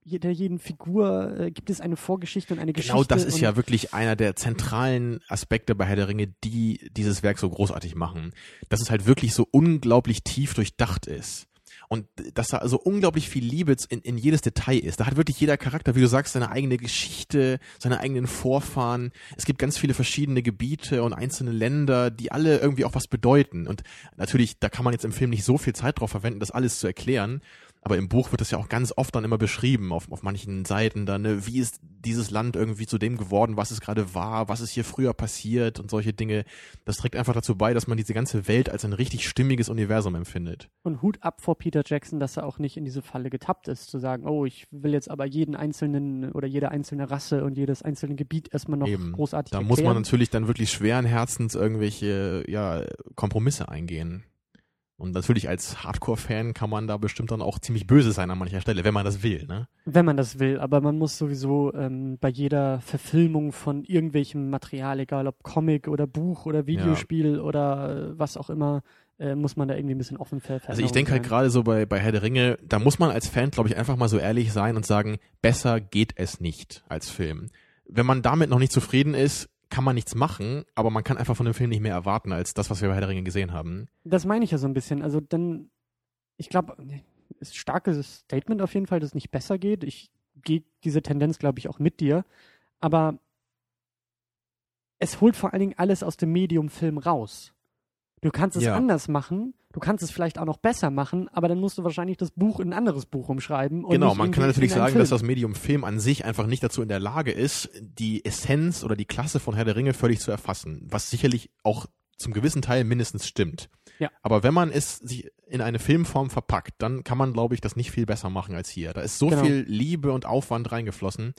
hinter jeden Figur äh, gibt es eine Vorgeschichte und eine Geschichte. Genau das ist ja wirklich einer der zentralen Aspekte bei Herr der Ringe, die dieses Werk so großartig machen. Dass es halt wirklich so unglaublich tief durchdacht ist. Und dass da so unglaublich viel Liebe in, in jedes Detail ist. Da hat wirklich jeder Charakter, wie du sagst, seine eigene Geschichte, seine eigenen Vorfahren. Es gibt ganz viele verschiedene Gebiete und einzelne Länder, die alle irgendwie auch was bedeuten. Und natürlich, da kann man jetzt im Film nicht so viel Zeit drauf verwenden, das alles zu erklären. Aber im Buch wird das ja auch ganz oft dann immer beschrieben, auf, auf manchen Seiten dann, ne, wie ist dieses Land irgendwie zu dem geworden, was es gerade war, was ist hier früher passiert und solche Dinge. Das trägt einfach dazu bei, dass man diese ganze Welt als ein richtig stimmiges Universum empfindet. Und Hut ab vor Peter Jackson, dass er auch nicht in diese Falle getappt ist, zu sagen, oh, ich will jetzt aber jeden einzelnen oder jede einzelne Rasse und jedes einzelne Gebiet erstmal noch Eben. großartig Da erklären. muss man natürlich dann wirklich schweren Herzens irgendwelche ja, Kompromisse eingehen. Und natürlich als Hardcore-Fan kann man da bestimmt dann auch ziemlich böse sein an mancher Stelle, wenn man das will, ne? Wenn man das will, aber man muss sowieso ähm, bei jeder Verfilmung von irgendwelchem Material, egal ob Comic oder Buch oder Videospiel oder äh, was auch immer, äh, muss man da irgendwie ein bisschen offen für Also ich denke halt gerade so bei, bei Herr der Ringe, da muss man als Fan, glaube ich, einfach mal so ehrlich sein und sagen, besser geht es nicht als Film. Wenn man damit noch nicht zufrieden ist, kann man nichts machen, aber man kann einfach von dem Film nicht mehr erwarten als das, was wir bei Herr der Ringe gesehen haben. Das meine ich ja so ein bisschen. Also dann, ich glaube, ist ein starkes Statement auf jeden Fall, dass es nicht besser geht. Ich gehe diese Tendenz, glaube ich, auch mit dir. Aber es holt vor allen Dingen alles aus dem Medium Film raus. Du kannst es Ja. anders machen, du kannst es vielleicht auch noch besser machen, aber dann musst du wahrscheinlich das Buch in ein anderes Buch umschreiben. Und genau, man kann natürlich sagen, dass Film. das Medium Film an sich einfach nicht dazu in der Lage ist, die Essenz oder die Klasse von Herr der Ringe völlig zu erfassen, was sicherlich auch zum gewissen Teil mindestens stimmt. Ja. Aber wenn man es sich in eine Filmform verpackt, dann kann man, glaube ich, das nicht viel besser machen als hier. Da ist so Genau. viel Liebe und Aufwand reingeflossen.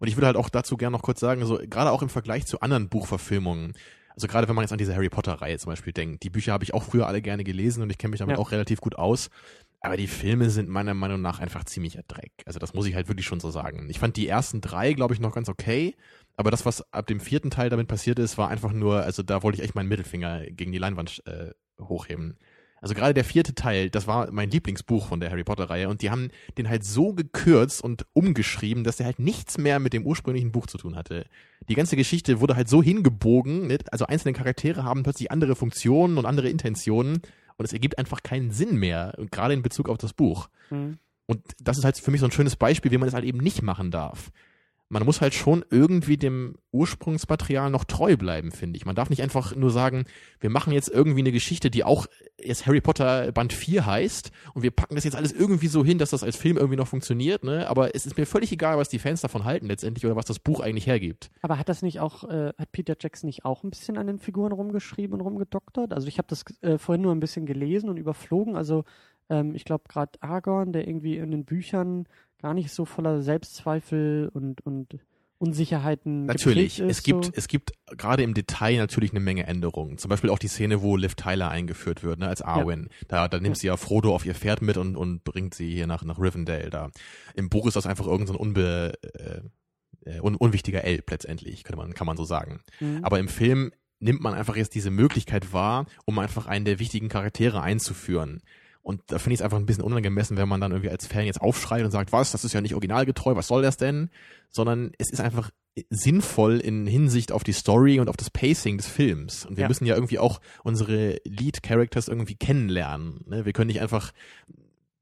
Und ich würde halt auch dazu gerne noch kurz sagen, so gerade auch im Vergleich zu anderen Buchverfilmungen, also gerade wenn man jetzt an diese Harry Potter-Reihe zum Beispiel denkt, die Bücher habe ich auch früher alle gerne gelesen und ich kenne mich damit Ja. auch relativ gut aus. Aber die Filme sind meiner Meinung nach einfach ziemlicher Dreck. Also das muss ich halt wirklich schon so sagen. Ich fand die ersten drei, glaube ich, noch ganz okay. Aber das, was ab dem vierten Teil damit passiert ist, war einfach nur, also da wollte ich echt meinen Mittelfinger gegen die Leinwand äh, hochheben. Also gerade der vierte Teil, das war mein Lieblingsbuch von der Harry Potter Reihe und die haben den halt so gekürzt und umgeschrieben, dass der halt nichts mehr mit dem ursprünglichen Buch zu tun hatte. Die ganze Geschichte wurde halt so hingebogen, ne? also einzelne Charaktere haben plötzlich andere Funktionen und andere Intentionen und es ergibt einfach keinen Sinn mehr, gerade in Bezug auf das Buch. Mhm. Und das ist halt für mich so ein schönes Beispiel, wie man es halt eben nicht machen darf. Man muss halt schon irgendwie dem Ursprungsmaterial noch treu bleiben, finde ich. Man darf nicht einfach nur sagen, wir machen jetzt irgendwie eine Geschichte, die auch jetzt Harry Potter Band 4 heißt und wir packen das jetzt alles irgendwie so hin, dass das als Film irgendwie noch funktioniert, ne? Aber es ist mir völlig egal, was die Fans davon halten letztendlich oder was das Buch eigentlich hergibt. Aber hat das nicht auch, äh, hat Peter Jackson nicht auch ein bisschen an den Figuren rumgeschrieben und rumgedoktert? Also ich habe das äh, vorhin nur ein bisschen gelesen und überflogen. Also ähm, ich glaube gerade Aragorn, der irgendwie in den Büchern gar nicht so voller Selbstzweifel und, und Unsicherheiten Natürlich, ist. es gibt, so. es gibt gerade im Detail natürlich eine Menge Änderungen. Zum Beispiel auch die Szene, wo Liv Tyler eingeführt wird, ne, als Arwen. Da, da nimmt sie ja Frodo auf ihr Pferd mit und, und bringt sie hier nach, nach Rivendell da. Im Buch ist das einfach irgendein so unbe, äh, äh, un, unwichtiger Elb letztendlich, kann man, kann man so sagen. Mhm. Aber im Film nimmt man einfach jetzt diese Möglichkeit wahr, um einfach einen der wichtigen Charaktere einzuführen. Und da finde ich es einfach ein bisschen unangemessen, wenn man dann irgendwie als Fan jetzt aufschreit und sagt, was, das ist ja nicht originalgetreu, was soll das denn? Sondern es ist einfach sinnvoll in Hinsicht auf die Story und auf das Pacing des Films. Und wir Ja. müssen ja irgendwie auch unsere Lead-Characters irgendwie kennenlernen. Ne? Wir können nicht einfach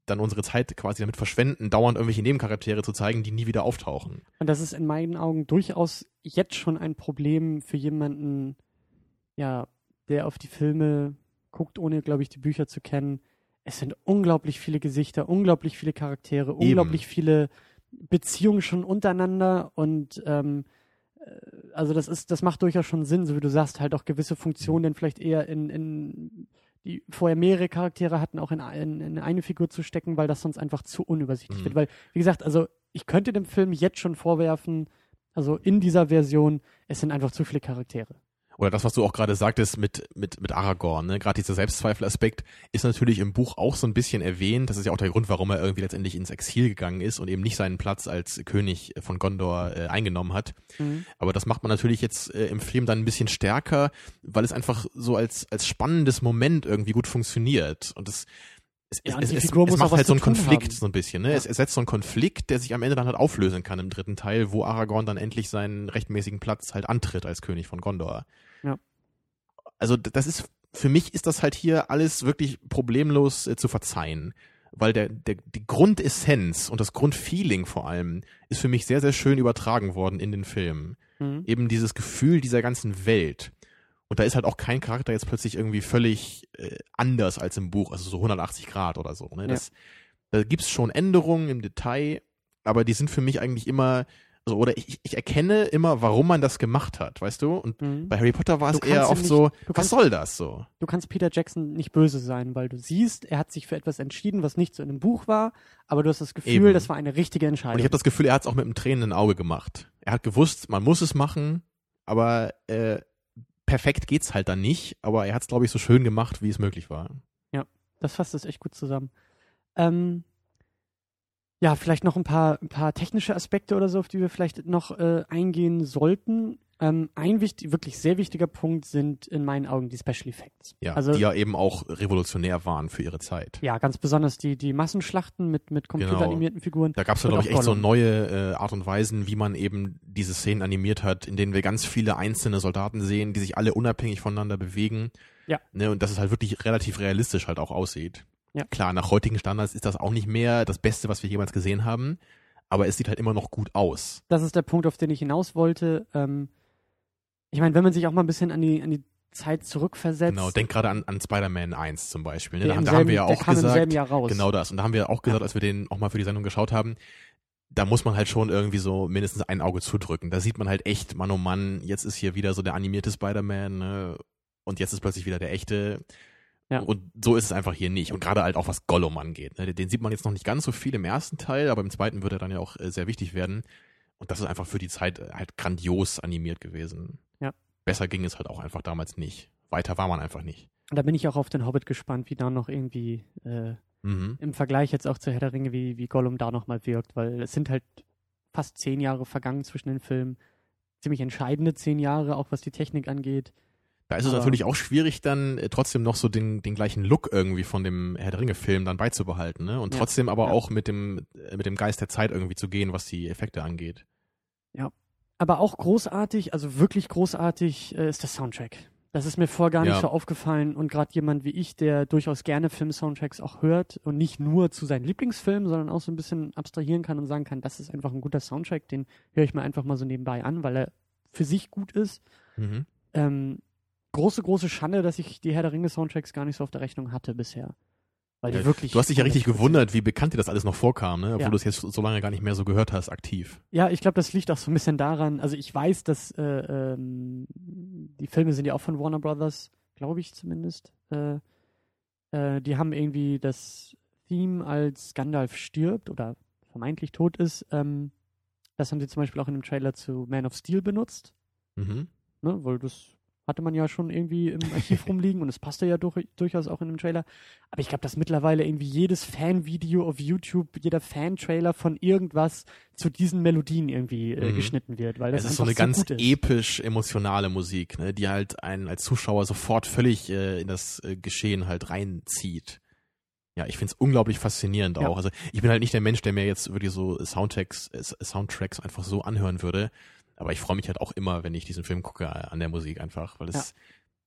dann unsere Zeit quasi damit verschwenden, dauernd irgendwelche Nebencharaktere zu zeigen, die nie wieder auftauchen. Und das ist in meinen Augen durchaus jetzt schon ein Problem für jemanden, ja, der auf die Filme guckt, ohne, glaube ich, die Bücher zu kennen. Es sind unglaublich viele Gesichter, unglaublich viele Charaktere, unglaublich viele Beziehungen schon untereinander und ähm, äh, also das ist, das macht durchaus schon Sinn, so wie du sagst, halt auch gewisse Funktionen dann vielleicht eher in, in die vorher mehrere Charaktere hatten, auch in, in, in eine Figur zu stecken, weil das sonst einfach zu unübersichtlich Mhm. wird. Weil, wie gesagt, also ich könnte dem Film jetzt schon vorwerfen, also in dieser Version, es sind einfach zu viele Charaktere. Oder das, was du auch gerade sagtest mit, mit, mit Aragorn, ne? gerade dieser Selbstzweifelaspekt ist natürlich im Buch auch so ein bisschen erwähnt. Das ist ja auch der Grund, warum er irgendwie letztendlich ins Exil gegangen ist und eben nicht seinen Platz als König von Gondor äh, eingenommen hat. Aber das macht man natürlich jetzt äh, im Film dann ein bisschen stärker, weil es einfach so als, als spannendes Moment irgendwie gut funktioniert. Und das, es, Ja, es, es, es, macht halt so einen Konflikt haben. so ein bisschen. Ne? Ja. Es ersetzt so einen Konflikt, der sich am Ende dann halt auflösen kann im dritten Teil, wo Aragorn dann endlich seinen rechtmäßigen Platz halt antritt als König von Gondor. Ja. Also das ist, für mich ist das halt hier alles wirklich problemlos äh, zu verzeihen. Weil der, der, die Grundessenz und das Grundfeeling vor allem ist für mich sehr, sehr schön übertragen worden in den Film Mhm. eben dieses Gefühl dieser ganzen Welt. Und da ist halt auch kein Charakter jetzt plötzlich irgendwie völlig äh, anders als im Buch, also so 180 Grad oder so. Ne? Das, Da gibt's schon Änderungen im Detail, aber die sind für mich eigentlich immer, also, oder ich, ich erkenne immer, warum man das gemacht hat, weißt du? Und Mhm. bei Harry Potter war es kannst eher oft nicht- so, du was kannst- soll das so? Du kannst Peter Jackson nicht böse sein, weil du siehst, er hat sich für etwas entschieden, was nicht so in dem Buch war, aber du hast das Gefühl, Eben. das war eine richtige Entscheidung. Und ich habe das Gefühl, er hat es auch mit einem tränenden Auge gemacht. Er hat gewusst, man muss es machen, aber äh, perfekt geht's halt dann nicht. Aber er hat es, glaube ich, so schön gemacht, wie es möglich war. Das fasst es echt gut zusammen. Ähm, ja, vielleicht noch ein paar, ein paar technische Aspekte oder so, auf die wir vielleicht noch äh, eingehen sollten. Ähm, ein wichtig, wirklich sehr wichtiger Punkt sind in meinen Augen die Special Effects. Ja, also, die ja eben auch revolutionär waren für ihre Zeit. ja, ganz besonders die, die Massenschlachten mit, mit computeranimierten Figuren. Da gab es glaube ich, echt so Gollum. neue äh, Art und Weisen, wie man eben diese Szenen animiert hat, in denen wir ganz viele einzelne Soldaten sehen, die sich alle unabhängig voneinander bewegen. Ja. Ne, und dass es halt wirklich relativ realistisch halt auch aussieht. Ja. Klar, nach heutigen Standards ist das auch nicht mehr das Beste, was wir jemals gesehen haben, aber es sieht halt immer noch gut aus. Das ist der Punkt, auf den ich hinaus wollte. Ähm, ich meine, wenn man sich auch mal ein bisschen an die, an die Zeit zurückversetzt. Genau, denk gerade an, an Spider-Man 1 zum Beispiel. Ne? Da, haben- da haben wir ja auch gesagt, Jahr raus. genau das. Und da haben wir auch gesagt, als wir den auch mal für die Sendung geschaut haben, da muss man halt schon irgendwie so mindestens ein Auge zudrücken. Da sieht man halt echt, Mann oh Mann, jetzt ist hier wieder so der animierte Spider-Man ne? und jetzt ist plötzlich wieder der echte. Ja. Und so ist es einfach hier nicht. Und gerade halt auch was Gollum angeht. Ne? Den sieht man jetzt noch nicht ganz so viel im ersten Teil, aber im zweiten wird er dann ja auch äh, sehr wichtig werden. Und das ist einfach für die Zeit äh, halt grandios animiert gewesen. Ja. Besser ging es halt auch einfach damals nicht. Weiter war man einfach nicht. Und da bin ich auch auf den Hobbit gespannt, wie da noch irgendwie äh, Mhm. im Vergleich jetzt auch zu Herr der Ringe, wie, wie Gollum da nochmal wirkt, weil es sind halt fast zehn Jahre vergangen zwischen den Filmen. Ziemlich entscheidende zehn Jahre, auch was die Technik angeht. Da ist es Aber- natürlich auch schwierig, dann äh, trotzdem noch so den, den gleichen Look irgendwie von dem Herr der Ringe-Film dann beizubehalten, ne? Und Ja. trotzdem aber Ja. auch mit dem, äh, mit dem Geist der Zeit irgendwie zu gehen, was die Effekte angeht. Aber auch großartig, also wirklich großartig äh, ist der Soundtrack. Das ist mir vorher gar nicht Ja. so aufgefallen und gerade jemand wie ich, der durchaus gerne Film-Soundtracks auch hört und nicht nur zu seinen Lieblingsfilmen, sondern auch so ein bisschen abstrahieren kann und sagen kann, das ist einfach ein guter Soundtrack, den höre ich mir einfach mal so nebenbei an, weil er für sich gut ist. Mhm. Ähm, große, große Schande, dass ich die Herr der Ringe Soundtracks gar nicht so auf der Rechnung hatte bisher. Weil die wirklich. Du hast dich ja richtig gewundert, wie bekannt dir das alles noch vorkam, ne? Obwohl Ja. du es jetzt so lange gar nicht mehr so gehört hast, aktiv. Ja, ich glaube, das liegt auch so ein bisschen daran. Also ich weiß, dass äh, ähm, die Filme sind ja auch von Warner Brothers, glaube ich zumindest. Äh, äh, die haben irgendwie das Theme, als Gandalf stirbt oder vermeintlich tot ist. Ähm, das haben sie zum Beispiel auch in dem Trailer zu Man of Steel benutzt. Mhm. ne, weil das hatte man ja schon irgendwie im Archiv rumliegen und es passte ja durch, durchaus auch in dem Trailer. Aber ich glaube, dass mittlerweile irgendwie jedes Fanvideo auf YouTube, jeder Fan-Trailer von irgendwas zu diesen Melodien irgendwie äh, Mhm. geschnitten wird, weil das Es ist so eine ganz gut ist. episch emotionale Musik, ne? die halt einen als Zuschauer sofort völlig äh, in das äh, Geschehen halt reinzieht. Ja, ich find's unglaublich faszinierend Ja. auch. Also ich bin halt nicht der Mensch, der mir jetzt wirklich so Soundtracks, äh, Soundtracks einfach so anhören würde. Aber ich freue mich halt auch immer, wenn ich diesen Film gucke, äh, an der Musik einfach, weil es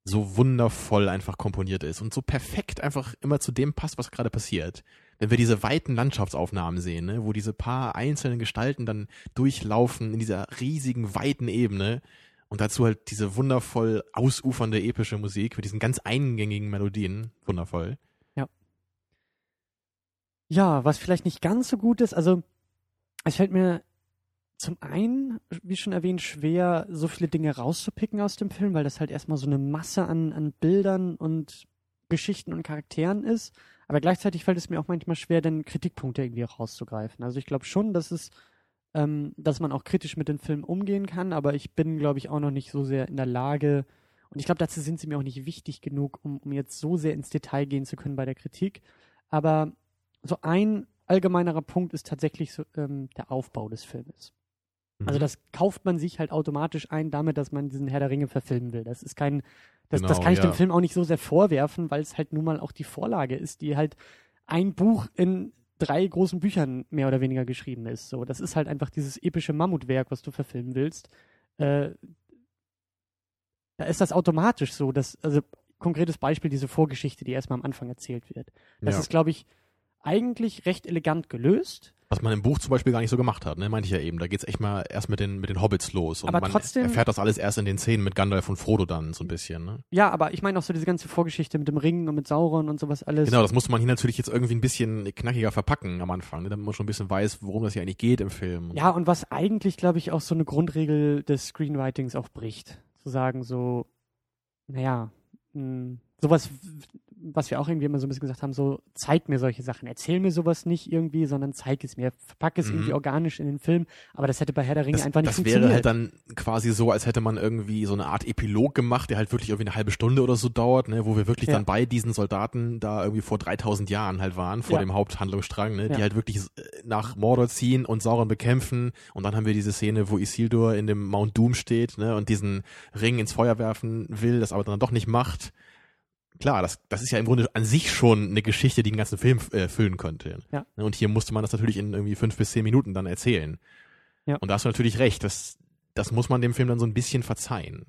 so wundervoll einfach komponiert ist und so perfekt einfach immer zu dem passt, was gerade passiert. Wenn wir diese weiten Landschaftsaufnahmen sehen, ne, wo diese paar einzelnen Gestalten dann durchlaufen in dieser riesigen, weiten Ebene und dazu halt diese wundervoll ausufernde epische Musik mit diesen ganz eingängigen Melodien, wundervoll. Ja, was vielleicht nicht ganz so gut ist, also es fällt mir zum einen, wie schon erwähnt, schwer, so viele Dinge rauszupicken aus dem Film, weil das halt erstmal so eine Masse an, an Bildern und Geschichten und Charakteren ist. Aber gleichzeitig fällt es mir auch manchmal schwer, dann Kritikpunkte irgendwie rauszugreifen. Also ich glaube schon, dass es, ähm, dass man auch kritisch mit den Filmen umgehen kann, aber ich bin, glaube ich, auch noch nicht so sehr in der Lage, und ich glaube, dazu sind sie mir auch nicht wichtig genug, um, um jetzt so sehr ins Detail gehen zu können bei der Kritik. Aber so ein allgemeinerer Punkt ist tatsächlich so, ähm, der Aufbau des Filmes. Mhm. Also das kauft man sich halt automatisch ein, damit, dass man diesen Herr der Ringe verfilmen will. Das ist kein, das, das Genau, kann ich ja. dem Film auch nicht so sehr vorwerfen, weil es halt nun mal auch die Vorlage ist, die halt ein Buch in drei großen Büchern mehr oder weniger geschrieben ist. So, das ist halt einfach dieses epische Mammutwerk, was du verfilmen willst. Äh, da ist das automatisch so, dass, also konkretes Beispiel, diese Vorgeschichte, die erstmal am Anfang erzählt wird. Das ja. ist, glaube ich, eigentlich recht elegant gelöst. Was man im Buch zum Beispiel gar nicht so gemacht hat, ne? Meinte ich ja eben. Da geht's echt mal erst mit den, mit den Hobbits los. Und Aber man trotzdem- erfährt das alles erst in den Szenen mit Gandalf und Frodo dann so ein bisschen, ne? Ja, aber ich meine auch so diese ganze Vorgeschichte mit dem Ring und mit Sauron und sowas alles. Genau, das musste man hier natürlich jetzt irgendwie ein bisschen knackiger verpacken am Anfang, ne? damit man schon ein bisschen weiß, worum das hier eigentlich geht im Film. Ja, und was eigentlich, glaube ich, auch so eine Grundregel des Screenwritings auch bricht. Zu sagen, so, naja, mh, sowas, was wir auch irgendwie immer so ein bisschen gesagt haben, so, zeig mir solche Sachen. Erzähl mir sowas nicht irgendwie, sondern zeig es mir. Verpack es Mhm. irgendwie organisch in den Film. Aber das hätte bei Herr der Ringe Das, einfach nicht das funktioniert. wäre halt dann quasi so, als hätte man irgendwie so eine Art Epilog gemacht, der halt wirklich irgendwie eine halbe Stunde oder so dauert, ne, wo wir wirklich Ja. dann bei diesen Soldaten da irgendwie vor 3000 Jahren halt waren, vor Ja. dem Haupthandlungsstrang, ne, die halt wirklich äh, nach Mordor ziehen und Sauron bekämpfen und dann haben wir diese Szene, wo Isildur in dem Mount Doom steht, ne, und diesen Ring ins Feuer werfen will, das aber dann doch nicht macht. Klar, das, das ist ja im Grunde an sich schon eine Geschichte, die den ganzen Film äh, füllen könnte. Ja. Ne, Und hier musste man das natürlich in irgendwie fünf bis zehn Minuten dann erzählen. Ja. Und da hast du natürlich recht, das, das muss man dem Film dann so ein bisschen verzeihen.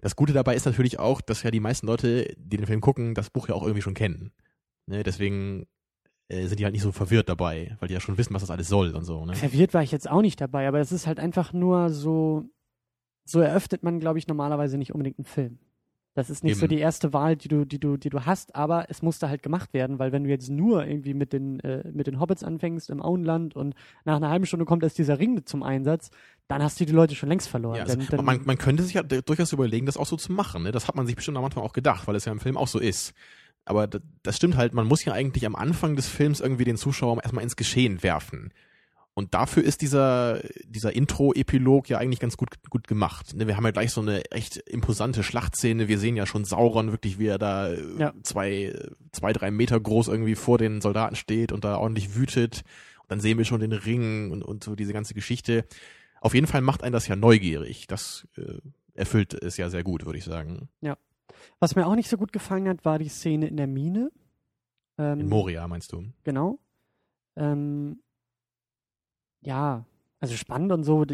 Das Gute dabei ist natürlich auch, dass ja die meisten Leute, die den Film gucken, das Buch ja auch irgendwie schon kennen. Ne, deswegen äh, sind die halt nicht so verwirrt dabei, weil die ja schon wissen, was das alles soll und so. Ne? Verwirrt war ich jetzt auch nicht dabei, aber es ist halt einfach nur so, so eröffnet man, glaube ich, normalerweise nicht unbedingt einen Film. Das ist nicht so Eben. die erste Wahl, die du, die du, die du hast, aber es musste halt gemacht werden, weil wenn du jetzt nur irgendwie mit den, äh, mit den Hobbits anfängst im Auenland und nach einer halben Stunde kommt erst dieser Ring zum Einsatz, dann hast du die Leute schon längst verloren. Ja, also, Dann- dann- man, man könnte sich ja durchaus überlegen, das auch so zu machen. Ne? Das hat man sich bestimmt am Anfang auch gedacht, weil es ja im Film auch so ist. Aber das, das stimmt halt, man muss ja eigentlich am Anfang des Films irgendwie den Zuschauer erstmal ins Geschehen werfen. Und dafür ist dieser, dieser Intro-Epilog ja eigentlich ganz gut, gut gemacht. Ne, Wir haben ja gleich so eine echt imposante Schlachtszene. Wir sehen ja schon Sauron wirklich, wie er da Ja. zwei, zwei, drei Meter groß irgendwie vor den Soldaten steht und da ordentlich wütet. Und dann sehen wir schon den Ring und, und so diese ganze Geschichte. Auf jeden Fall macht einen das ja neugierig. Das äh, erfüllt es ja sehr gut, würde ich sagen. Was mir auch nicht so gut gefallen hat, war die Szene in der Mine. Ähm, In Moria, meinst du? Genau. Ähm, ja, also spannend und so,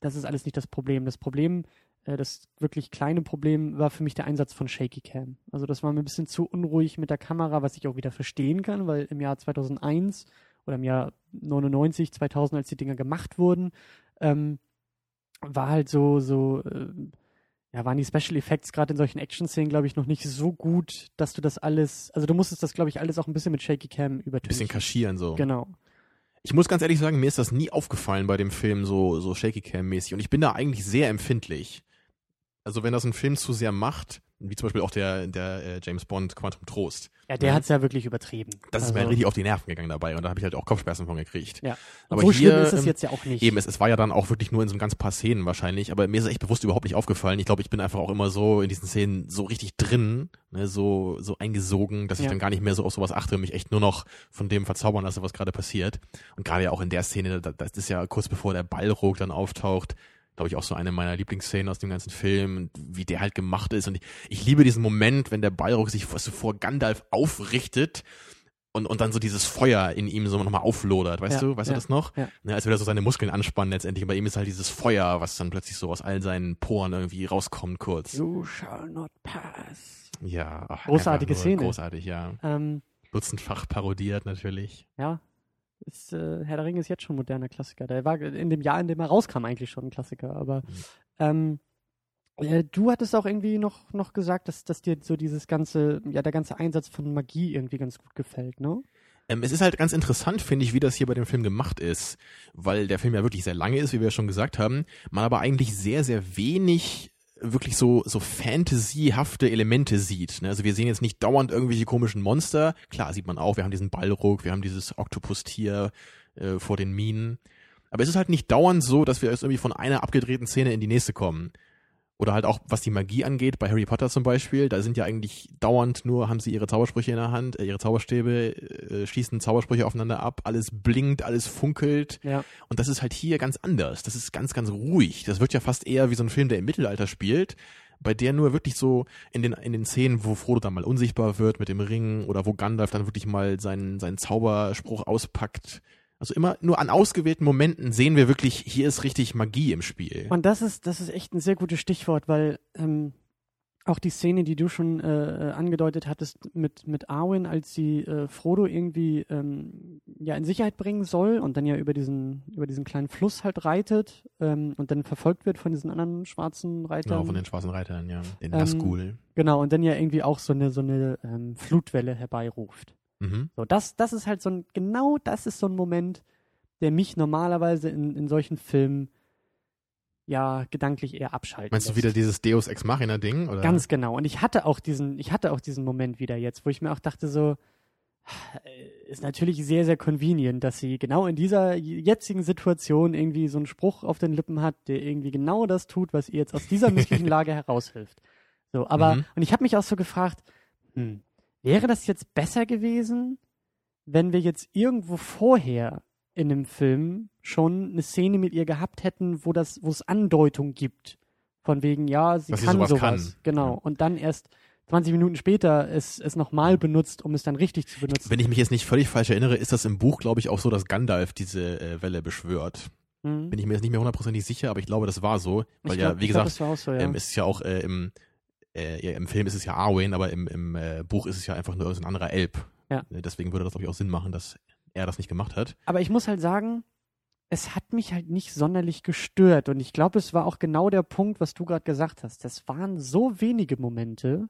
das ist alles nicht das Problem. Das Problem, äh, das wirklich kleine Problem war für mich der Einsatz von Shaky Cam. Also das war mir ein bisschen zu unruhig mit der Kamera, was ich auch wieder verstehen kann, weil im Jahr 2001 oder im Jahr 99, 2000, als die Dinger gemacht wurden, ähm, war halt so, so, äh, ja, waren die Special Effects gerade in solchen Action-Szenen, glaube ich, noch nicht so gut, dass du das alles, also du musstest das, glaube ich, alles auch ein bisschen mit Shaky Cam Ein übertünchen. bisschen kaschieren so. Genau. Ich muss ganz ehrlich sagen, mir ist das nie aufgefallen bei dem Film so, so Shaky Cam mäßig und ich bin da eigentlich sehr empfindlich. Also wenn das ein Film zu sehr macht, wie zum Beispiel auch der, der äh, James Bond Quantum Trost, Ja, der Ja. hat's ja wirklich übertrieben. das ist also, mir halt richtig auf die Nerven gegangen dabei und da habe ich halt auch Kopfschmerzen von gekriegt. Ja. Aber so hier, schlimm ist es ähm, jetzt ja auch nicht. Eben, es, es war ja dann auch wirklich nur in so ein ganz paar Szenen wahrscheinlich, aber mir ist es echt bewusst überhaupt nicht aufgefallen. Ich glaube, ich bin einfach auch immer so in diesen Szenen so richtig drin, ne, so, so eingesogen, dass ich Ja. dann gar nicht mehr so auf sowas achte und mich echt nur noch von dem verzaubern lasse, was gerade passiert. Und gerade ja auch in der Szene, da- das ist ja kurz bevor der Ballrog dann auftaucht, glaube ich auch so eine meiner Lieblingsszenen aus dem ganzen Film, und wie der halt gemacht ist. Und ich, ich liebe diesen Moment, wenn der Ballrog sich vor, so vor Gandalf aufrichtet und, und dann so dieses Feuer in ihm so nochmal auflodert, weißt Ja, du, weißt ja, du das noch? ja. Ne, als würde er so seine Muskeln anspannen letztendlich. Und bei ihm ist halt dieses Feuer, was dann plötzlich so aus all seinen Poren irgendwie rauskommt kurz. You shall not pass. Ja. Ach, Großartige Szene. Großartig, ja. Ähm, Dutzendfach parodiert natürlich. ja. Ist, äh, Herr der Ringe ist jetzt schon moderner Klassiker. Der war in dem Jahr, in dem er rauskam, eigentlich schon ein Klassiker. Aber Mhm. ähm, äh, du hattest auch irgendwie noch, noch gesagt, dass, dass dir so dieses ganze, ja, der ganze Einsatz von Magie irgendwie ganz gut gefällt, ne? Ähm, es ist halt ganz interessant, finde ich, wie das hier bei dem Film gemacht ist, weil der Film ja wirklich sehr lange ist, wie wir schon gesagt haben, man aber eigentlich sehr, sehr wenig wirklich so, so fantasyhafte Elemente sieht. Ne? Also wir sehen jetzt nicht dauernd irgendwelche komischen Monster. Klar, sieht man auch, wir haben diesen Ballruck, wir haben dieses Oktopustier äh, vor den Minen. Aber es ist halt nicht dauernd so, dass wir jetzt irgendwie von einer abgedrehten Szene in die nächste kommen. Oder halt auch, was die Magie angeht, bei Harry Potter zum Beispiel, da sind ja eigentlich dauernd nur, haben sie ihre Zaubersprüche in der Hand, äh, ihre Zauberstäbe, äh, schießen Zaubersprüche aufeinander ab, alles blinkt, alles funkelt. Ja. Und das ist halt hier ganz anders. Das ist ganz, ganz ruhig. Das wird ja fast eher wie so ein Film, der im Mittelalter spielt, bei der nur wirklich so in den, in den Szenen, wo Frodo dann mal unsichtbar wird mit dem Ring oder wo Gandalf dann wirklich mal seinen, seinen Zauberspruch auspackt. Also immer nur an ausgewählten Momenten sehen wir wirklich, hier ist richtig Magie im Spiel. Und das ist, das ist echt ein sehr gutes Stichwort, weil ähm, auch die Szene, die du schon äh, äh, angedeutet hattest mit, mit Arwen, als sie äh, Frodo irgendwie ähm, ja in Sicherheit bringen soll und dann ja über diesen, über diesen kleinen Fluss halt reitet ähm, und dann verfolgt wird von diesen anderen schwarzen Reitern. Genau, von den schwarzen Reitern, ja. Den Ähm, Nazgul. Genau, und dann ja irgendwie auch so eine, so eine ähm, Flutwelle herbeiruft. Mhm. So, das, das ist halt so ein, genau das ist so ein Moment, der mich normalerweise in, in solchen Filmen ja gedanklich eher abschalten Meinst du lässt. wieder dieses Deus Ex Machina Ding? Oder? Ganz genau. Und ich hatte auch diesen, ich hatte auch diesen Moment wieder jetzt, wo ich mir auch dachte so, äh, ist natürlich sehr, sehr convenient, dass sie genau in dieser jetzigen Situation irgendwie so einen Spruch auf den Lippen hat, der irgendwie genau das tut, was ihr jetzt aus dieser misslichen Lage heraushilft. So, aber, Mhm. und ich habe mich auch so gefragt, hm, wäre das jetzt besser gewesen, wenn wir jetzt irgendwo vorher in einem Film schon eine Szene mit ihr gehabt hätten, wo das, wo es Andeutung gibt. Von wegen, ja, sie Dass sie kann sowas sowas. kann. Genau. Ja. Und dann erst 20 Minuten später es, es nochmal benutzt, um es dann richtig zu benutzen. Wenn ich mich jetzt nicht völlig falsch erinnere, ist das im Buch, glaube ich, auch so, dass Gandalf diese äh, Welle beschwört. Mhm. Bin ich mir jetzt nicht mehr hundertprozentig sicher, aber ich glaube, das war so. Weil Ich ja, glaub- wie glaub, gesagt, auch so, ja. ähm, es ist ja auch äh, im, äh, im Film ist es ja Arwen, aber im, im äh, Buch ist es ja einfach nur so ein anderer Elb. Ja. Äh, Deswegen würde das, glaube ich, auch Sinn machen, dass er das nicht gemacht hat. Aber ich muss halt sagen, es hat mich halt nicht sonderlich gestört. Und ich glaube, es war auch genau der Punkt, was du gerade gesagt hast. Das waren so wenige Momente.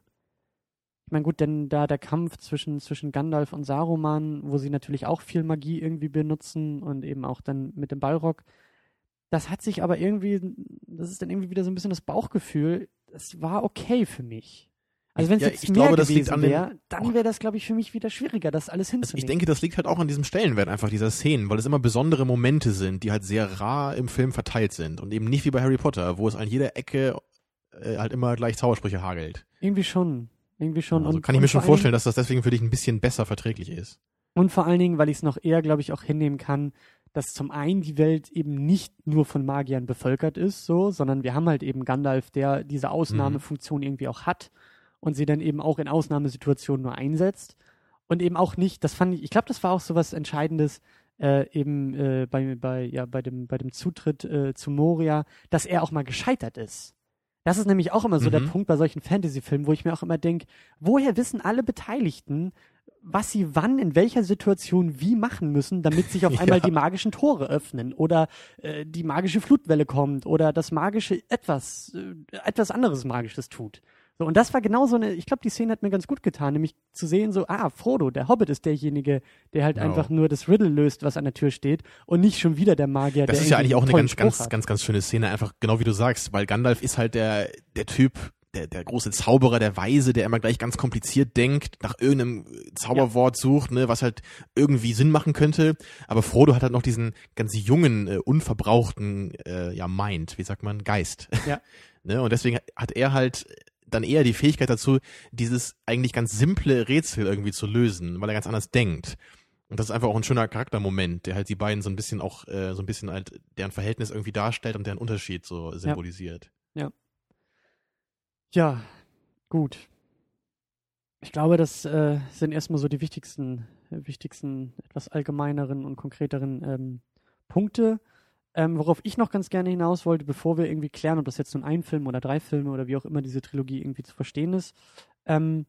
Ich meine, gut, denn da der Kampf zwischen, zwischen Gandalf und Saruman, wo sie natürlich auch viel Magie irgendwie benutzen und eben auch dann mit dem Ballrock. Das hat sich aber irgendwie, das ist dann irgendwie wieder so ein bisschen das Bauchgefühl. Das war okay für mich. Also wenn es Ja, jetzt ich mehr glaube, das liegt an dann wäre das, glaube ich, für mich wieder schwieriger, das alles Also hinzunehmen. ich denke, das liegt halt auch an diesem Stellenwert einfach dieser Szenen, weil es immer besondere Momente sind, die halt sehr rar im Film verteilt sind und eben nicht wie bei Harry Potter, wo es an jeder Ecke äh, halt immer gleich Zaubersprüche hagelt. irgendwie schon. Irgendwie schon. Also und, kann ich mir schon vorstellen, dass das deswegen für dich ein bisschen besser verträglich ist. Und vor allen Dingen, weil ich es noch eher, glaube ich, auch hinnehmen kann, dass zum einen die Welt eben nicht nur von Magiern bevölkert ist, so, sondern wir haben halt eben Gandalf, der diese Ausnahmefunktion irgendwie auch hat und sie dann eben auch in Ausnahmesituationen nur einsetzt und eben auch nicht, das fand ich, ich glaube, das war auch so was Entscheidendes, äh, eben äh, bei, bei, ja, bei, dem, bei dem Zutritt äh, zu Moria, dass er auch mal gescheitert ist. Das ist nämlich auch immer so der Mhm. Punkt bei solchen Fantasy-Filmen, wo ich mir auch immer denke, woher wissen alle Beteiligten, was sie wann in welcher Situation wie machen müssen, damit sich auf einmal Ja. die magischen Tore öffnen oder äh, die magische Flutwelle kommt oder das magische etwas, äh, etwas anderes Magisches tut. So, und das war genau so eine, ich glaube, die Szene hat mir ganz gut getan, nämlich zu sehen, so, ah, Frodo, der Hobbit ist derjenige, der halt Genau. einfach nur das Riddle löst, was an der Tür steht und nicht schon wieder der Magier, Das der ist ja eigentlich auch eine ganz, Spruch ganz, hat. ganz, ganz schöne Szene, einfach genau wie du sagst, weil Gandalf ist halt der, der Typ, der, der große Zauberer, der Weise, der immer gleich ganz kompliziert denkt, nach irgendeinem Zauberwort sucht, ne, was halt irgendwie Sinn machen könnte. Aber Frodo hat halt noch diesen ganz jungen, äh, unverbrauchten, äh, ja, Mind, wie sagt man, Geist. Ja. ne, und deswegen hat er halt dann eher die Fähigkeit dazu, dieses eigentlich ganz simple Rätsel irgendwie zu lösen, weil er ganz anders denkt. Und das ist einfach auch ein schöner Charaktermoment, der halt die beiden so ein bisschen auch, äh, so ein bisschen halt deren Verhältnis irgendwie darstellt und deren Unterschied so symbolisiert. Ja, gut. Ich glaube, das äh, sind erstmal so die wichtigsten, wichtigsten, etwas allgemeineren und konkreteren ähm, Punkte. Ähm, worauf ich noch ganz gerne hinaus wollte, bevor wir irgendwie klären, ob das jetzt nun ein Film oder drei Filme oder wie auch immer diese Trilogie irgendwie zu verstehen ist. Ähm,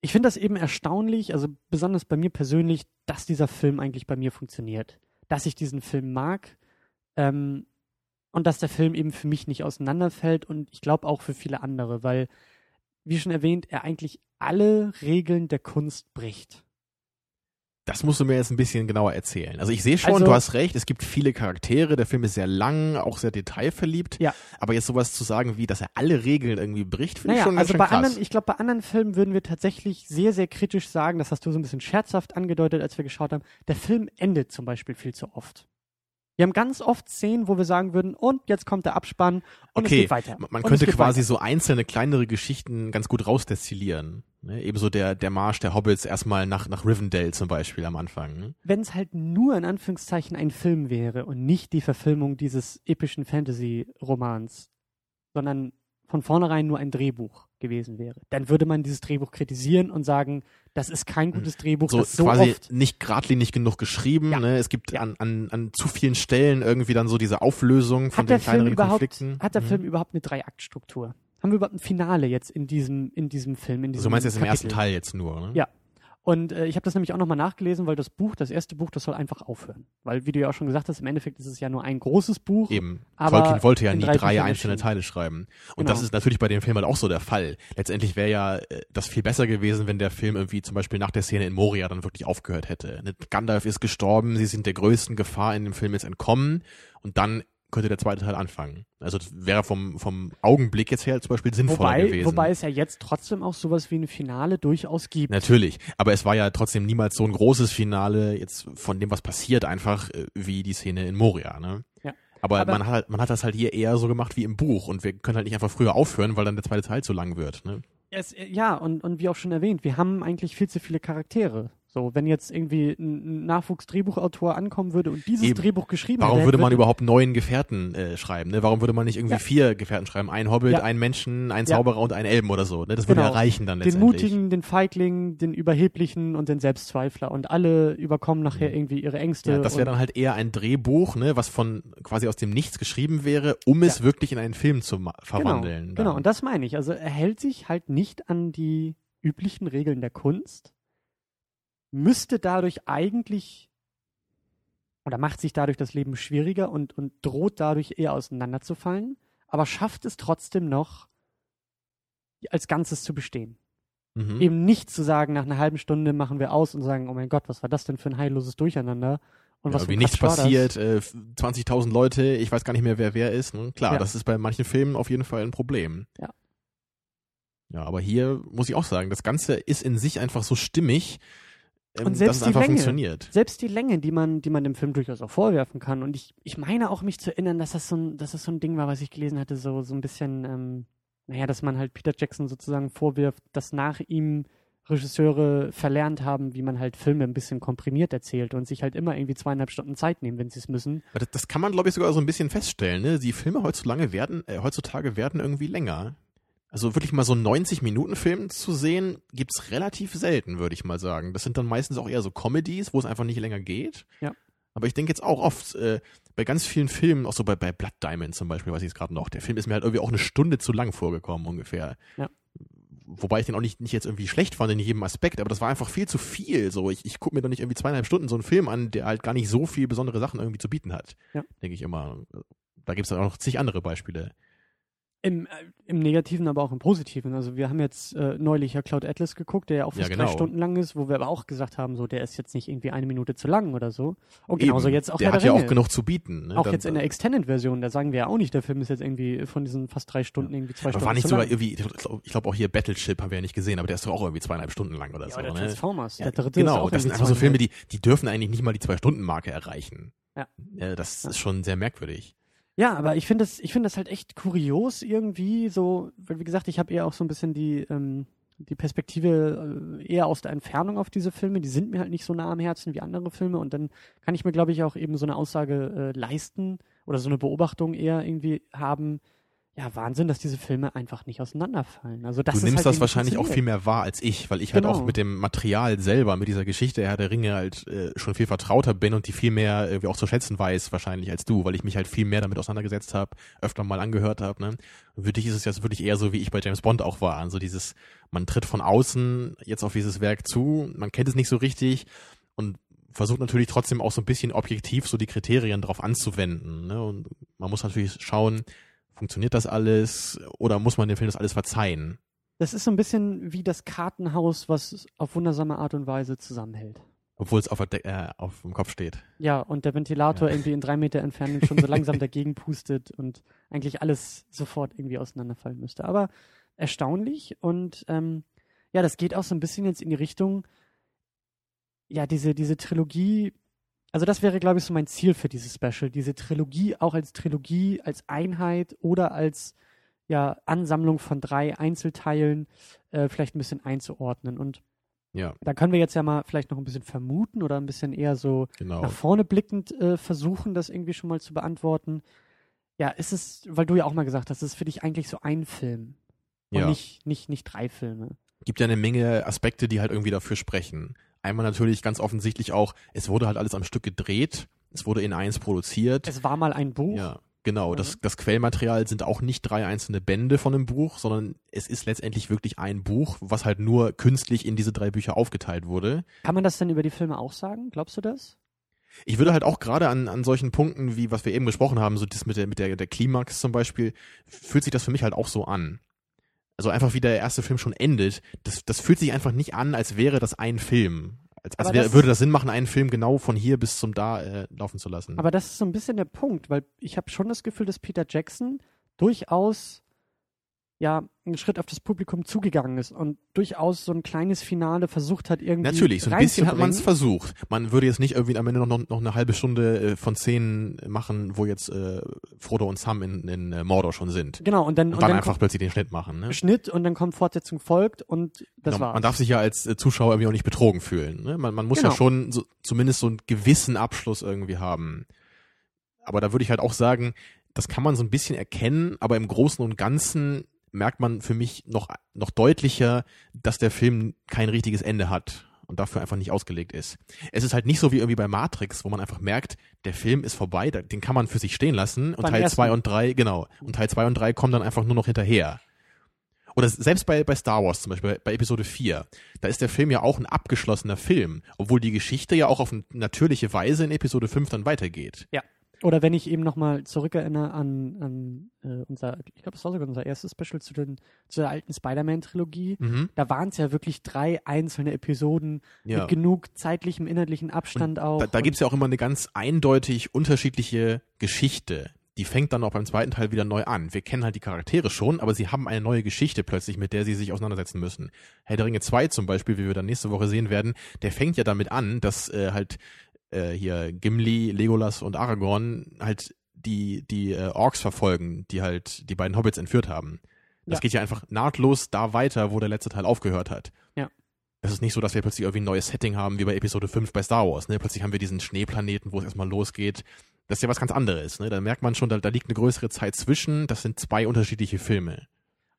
ich finde das eben erstaunlich, also besonders bei mir persönlich, dass dieser Film eigentlich bei mir funktioniert. Dass ich diesen Film mag ähm, und dass der Film eben für mich nicht auseinanderfällt und ich glaube auch für viele andere, weil, wie schon erwähnt, er eigentlich alle Regeln der Kunst bricht. Das musst du mir jetzt ein bisschen genauer erzählen. Also ich sehe schon, Also- du hast recht, es gibt viele Charaktere, der Film ist sehr lang, auch sehr detailverliebt. Ja. Aber jetzt sowas zu sagen, wie, dass er alle Regeln irgendwie bricht, finde ich Naja, schon ganz also schön bei krass. anderen, ich glaube, bei anderen Filmen würden wir tatsächlich sehr, sehr kritisch sagen, das hast du so ein bisschen scherzhaft angedeutet, als wir geschaut haben, der Film endet zum Beispiel viel zu oft. Wir haben ganz oft Szenen, wo wir sagen würden, und jetzt kommt der Abspann und es Okay, geht weiter. man- man Und es könnte quasi weiter. so einzelne kleinere Geschichten ganz gut rausdestillieren. Ne? Ebenso der, der Marsch der Hobbits erstmal nach, nach Rivendell zum Beispiel am Anfang. Ne? wenn es halt nur in Anführungszeichen ein Film wäre und nicht die Verfilmung dieses epischen Fantasy-Romans, sondern von vornherein nur ein Drehbuch gewesen wäre, dann würde man dieses Drehbuch kritisieren und sagen, das ist kein gutes Drehbuch, So das so quasi oft. nicht geradlinig genug geschrieben. Ja. Ne? Es gibt Ja. an, an, an zu vielen Stellen irgendwie dann so diese Auflösung von Hat den kleineren Konflikten. hat der Mhm. Film überhaupt eine Dreiaktstruktur? Haben wir überhaupt ein Finale jetzt in diesem, in diesem Film? In diesem du meinst jetzt im ersten? Teil jetzt nur, ne? Ja. Und äh, ich habe das nämlich auch nochmal nachgelesen, weil das Buch, das erste Buch, das soll einfach aufhören. Weil, wie du ja auch schon gesagt hast, im Endeffekt ist es ja nur ein großes Buch. Eben. Aber Tolkien wollte ja nie drei drei einzelne. Teile schreiben. Und Genau. das ist natürlich bei dem Film halt auch so der Fall. Letztendlich wäre ja äh, das viel besser gewesen, wenn der Film irgendwie zum Beispiel nach der Szene in Moria dann wirklich aufgehört hätte. Ne, Gandalf ist gestorben, sie sind der größten Gefahr in dem Film jetzt entkommen und dann könnte der zweite Teil anfangen. Also das wäre vom, vom Augenblick jetzt her zum Beispiel sinnvoller Wobei, gewesen. wobei es ja jetzt trotzdem auch sowas wie ein Finale durchaus gibt. Natürlich, aber es war ja trotzdem niemals so ein großes Finale jetzt von dem, was passiert, einfach äh, wie die Szene in Moria. Ne? Ja. Aber, Aber- man, hat, halt- man hat das halt hier eher so gemacht wie im Buch und wir können halt nicht einfach früher aufhören, weil dann der zweite Teil zu lang wird. Ne? Es, ja, und, und wie auch schon erwähnt, wir haben eigentlich viel zu viele Charaktere. So, wenn jetzt irgendwie ein Nachwuchsdrehbuchautor ankommen würde und dieses Eben. Drehbuch geschrieben Warum hätte, würde man würde- überhaupt neuen Gefährten äh, schreiben? Ne? Warum würde man nicht irgendwie Ja. vier Gefährten schreiben? Ein Hobbit, Ja. ein Menschen, ein Ja. Zauberer und ein Elben oder so. Ne? Das würde ja Genau. reichen dann den letztendlich. Mutigen, den Feigling, den Überheblichen und den Selbstzweifler und alle überkommen nachher irgendwie ihre Ängste. Mhm. Ja, das wäre dann halt eher ein Drehbuch, ne, was von quasi aus dem Nichts geschrieben wäre, um es wirklich in einen Film zu ma- verwandeln. Genau, dann. genau, und das meine ich. Also er hält sich halt nicht an die üblichen Regeln der Kunst, müsste dadurch eigentlich oder macht sich dadurch das Leben schwieriger und, und droht dadurch eher auseinanderzufallen, aber schafft es trotzdem noch, als Ganzes zu bestehen. Mhm. Eben nicht zu sagen, nach einer halben Stunde machen wir aus und sagen, oh mein Gott, was war das denn für ein heilloses Durcheinander? Und was ja, für wie nichts passiert, äh, 20.000 Leute, ich weiß gar nicht mehr, wer wer ist. Ne? Klar, Ja. das ist bei manchen Filmen auf jeden Fall ein Problem. Ja, aber hier muss ich auch sagen, das Ganze ist in sich einfach so stimmig, ähm, Und selbst dass es die einfach Länge. funktioniert. Selbst die Länge, die man, die man dem Film durchaus auch vorwerfen kann. Und ich, ich meine auch mich zu erinnern, dass das so ein, dass das so ein Ding war, was ich gelesen hatte, so, so ein bisschen, ähm, naja, dass man halt Peter Jackson sozusagen vorwirft, dass nach ihm Regisseure verlernt haben, wie man halt Filme ein bisschen komprimiert erzählt und sich halt immer irgendwie zweieinhalb Stunden Zeit nehmen, wenn sie es müssen. Das, das kann man, glaube ich, sogar so ein bisschen feststellen. Ne? Die Filme heutzutage werden, äh, heutzutage werden irgendwie länger. Also wirklich mal so einen 90-Minuten-Film zu sehen, gibt's relativ selten, würde ich mal sagen. Das sind dann meistens auch eher so Comedies, wo es einfach nicht länger geht. Ja. Aber ich denke jetzt auch oft, äh, bei ganz vielen Filmen, auch so bei, bei Blood Diamond zum Beispiel, weiß ich jetzt gerade noch, der Film ist mir halt irgendwie auch eine Stunde zu lang vorgekommen ungefähr. Ja. Wobei ich den auch nicht, nicht jetzt irgendwie schlecht fand in jedem Aspekt, aber das war einfach viel zu viel. So, ich, ich gucke mir doch nicht irgendwie zweieinhalb Stunden so einen Film an, der halt gar nicht so viel besondere Sachen irgendwie zu bieten hat. Ja. Denke ich immer. Da gibt's dann auch noch zig andere Beispiele. Im, äh, Im Negativen, aber auch im Positiven. Also wir haben jetzt äh, neulich ja Cloud Atlas geguckt, der ja auch Ja, fast genau. drei Stunden lang ist, wo wir aber auch gesagt haben, so der ist jetzt nicht irgendwie eine Minute zu lang oder so. Und genauso Eben. jetzt auch Der Herr hat der ja Ringe. auch genug zu bieten. Ne? Auch Dann- jetzt in der Extended-Version, da sagen wir ja auch nicht, der Film ist jetzt irgendwie von diesen fast drei Stunden irgendwie zwei aber Stunden war nicht sogar lang. irgendwie, ich glaube glaub auch hier Battleship haben wir ja nicht gesehen, aber der ist doch auch irgendwie zweieinhalb Stunden lang oder ja, so. oder Ne? Transformers, Ja, der dritte ist genau, auch das sind einfach so Filme, die, die dürfen eigentlich nicht mal die Zwei-Stunden-Marke erreichen. Ja. Ja, das Ja. ist schon sehr merkwürdig. Ja, aber ich finde das, ich finde das halt echt kurios irgendwie so, weil wie gesagt, ich habe eher auch so ein bisschen die, ähm, die Perspektive äh, eher aus der Entfernung auf diese Filme. Die sind mir halt nicht so nah am Herzen wie andere Filme und dann kann ich mir, glaube ich, auch eben so eine Aussage äh, leisten oder so eine Beobachtung eher irgendwie haben. Ja, Wahnsinn, dass diese Filme einfach nicht auseinanderfallen. Also das du nimmst halt das wahrscheinlich auch viel mehr wahr als ich, weil ich halt Genau. auch mit dem Material selber, mit dieser Geschichte Herr der Ringe halt äh, schon viel vertrauter bin und die viel mehr irgendwie auch zu schätzen weiß wahrscheinlich als du, weil ich mich halt viel mehr damit auseinandergesetzt habe, öfter mal angehört habe. Ne? Und für dich ist es jetzt wirklich eher so, wie ich bei James Bond auch war. Also dieses, man tritt von außen jetzt auf dieses Werk zu, man kennt es nicht so richtig und versucht natürlich trotzdem auch so ein bisschen objektiv so die Kriterien drauf anzuwenden. Ne? Und man muss natürlich schauen, funktioniert das alles oder muss man dem Film das alles verzeihen? Das ist so ein bisschen wie das Kartenhaus, was auf wundersame Art und Weise zusammenhält. Obwohl es auf, äh, auf dem Kopf steht. Ja, und der Ventilator Ja. irgendwie in drei Meter Entfernung schon so langsam dagegen pustet und eigentlich alles sofort irgendwie auseinanderfallen müsste. Aber erstaunlich und ähm, ja, das geht auch so ein bisschen jetzt in die Richtung, ja, diese, diese Trilogie, also das wäre, glaube ich, so mein Ziel für dieses Special, diese Trilogie auch als Trilogie, als Einheit oder als ja, Ansammlung von drei Einzelteilen äh, vielleicht ein bisschen einzuordnen. Und Ja, da können wir jetzt ja mal vielleicht noch ein bisschen vermuten oder ein bisschen eher so genau. nach vorne blickend äh, versuchen, das irgendwie schon mal zu beantworten. Ja, ist es, weil du ja auch mal gesagt hast, es ist für dich eigentlich so ein Film und Ja. nicht, nicht, nicht drei Filme. Gibt ja eine Menge Aspekte, die halt irgendwie dafür sprechen. Einmal natürlich ganz offensichtlich auch, es wurde halt alles am Stück gedreht, es wurde in eins produziert. Es war mal ein Buch. Ja, genau. Das, das Quellmaterial sind auch nicht drei einzelne Bände von einem Buch, sondern es ist letztendlich wirklich ein Buch, was halt nur künstlich in diese drei Bücher aufgeteilt wurde. Kann man das denn über die Filme auch sagen? Glaubst du das? Ich würde halt auch gerade an, an solchen Punkten, wie was wir eben besprochen haben, so das mit der, mit der, der Klimax zum Beispiel, fühlt sich das für mich halt auch so an. Also einfach wie der erste Film schon endet, das, das fühlt sich einfach nicht an, als wäre das ein Film. Als, als wäre, das- würde das Sinn machen, einen Film genau von hier bis zum da äh, laufen zu lassen. Aber das ist so ein bisschen der Punkt, weil ich habe schon das Gefühl, dass Peter Jackson durchaus ja einen Schritt auf das Publikum zugegangen ist und durchaus so ein kleines Finale versucht hat irgendwie Natürlich, so ein bisschen hat man es versucht. Man würde jetzt nicht irgendwie am Ende noch, noch, eine halbe Stunde äh, von Szenen machen, wo jetzt äh, Frodo und Sam in, in äh, Mordor schon sind. Genau, und dann, Und und dann dann einfach plötzlich den Schnitt machen. Ne? Schnitt und dann kommt Fortsetzung folgt und das Genau, war's. man darf sich ja als äh, Zuschauer irgendwie auch nicht betrogen fühlen. Ne? Man, man muss Genau. ja schon so, zumindest so einen gewissen Abschluss irgendwie haben. Aber da würde ich halt auch sagen, das kann man so ein bisschen erkennen, aber im Großen und Ganzen merkt man für mich noch, noch deutlicher, dass der Film kein richtiges Ende hat und dafür einfach nicht ausgelegt ist. Es ist halt nicht so wie irgendwie bei Matrix, wo man einfach merkt, der Film ist vorbei, den kann man für sich stehen lassen und Beim Teil ersten. zwei und drei genau, und Teil zwei und drei kommen dann einfach nur noch hinterher. Oder selbst bei, bei Star Wars zum Beispiel, bei, Episode 4, da ist der Film ja auch ein abgeschlossener Film, obwohl die Geschichte ja auch auf natürliche Weise in Episode 5 dann weitergeht. Oder wenn ich eben nochmal zurückerinnere an, an äh, unser, ich glaube, es war sogar unser erstes Special zu, den, zu der alten Spider-Man-Trilogie. Mhm. Da waren es ja wirklich drei einzelne Episoden Ja. mit genug zeitlichem, inhaltlichen Abstand auch. Da, da Und- gibt's ja auch immer eine ganz eindeutig unterschiedliche Geschichte, die fängt dann auch beim zweiten Teil wieder neu an. Wir kennen halt die Charaktere schon, aber sie haben eine neue Geschichte plötzlich, mit der sie sich auseinandersetzen müssen. Herr der Ringe 2 zum Beispiel, wie wir dann nächste Woche sehen werden, der fängt ja damit an, dass äh, halt äh, hier Gimli, Legolas und Aragorn halt die, die äh, Orks verfolgen, die halt die beiden Hobbits entführt haben. Das Ja. geht ja einfach nahtlos da weiter, wo der letzte Teil aufgehört hat. Ja. Es ist nicht so, dass wir plötzlich irgendwie ein neues Setting haben, wie bei Episode 5 bei Star Wars. Ne? Plötzlich haben wir diesen Schneeplaneten, wo es erstmal losgeht. Das ist ja was ganz anderes. Ne? Da merkt man schon, da, da liegt eine größere Zeit zwischen. Das sind zwei unterschiedliche Filme.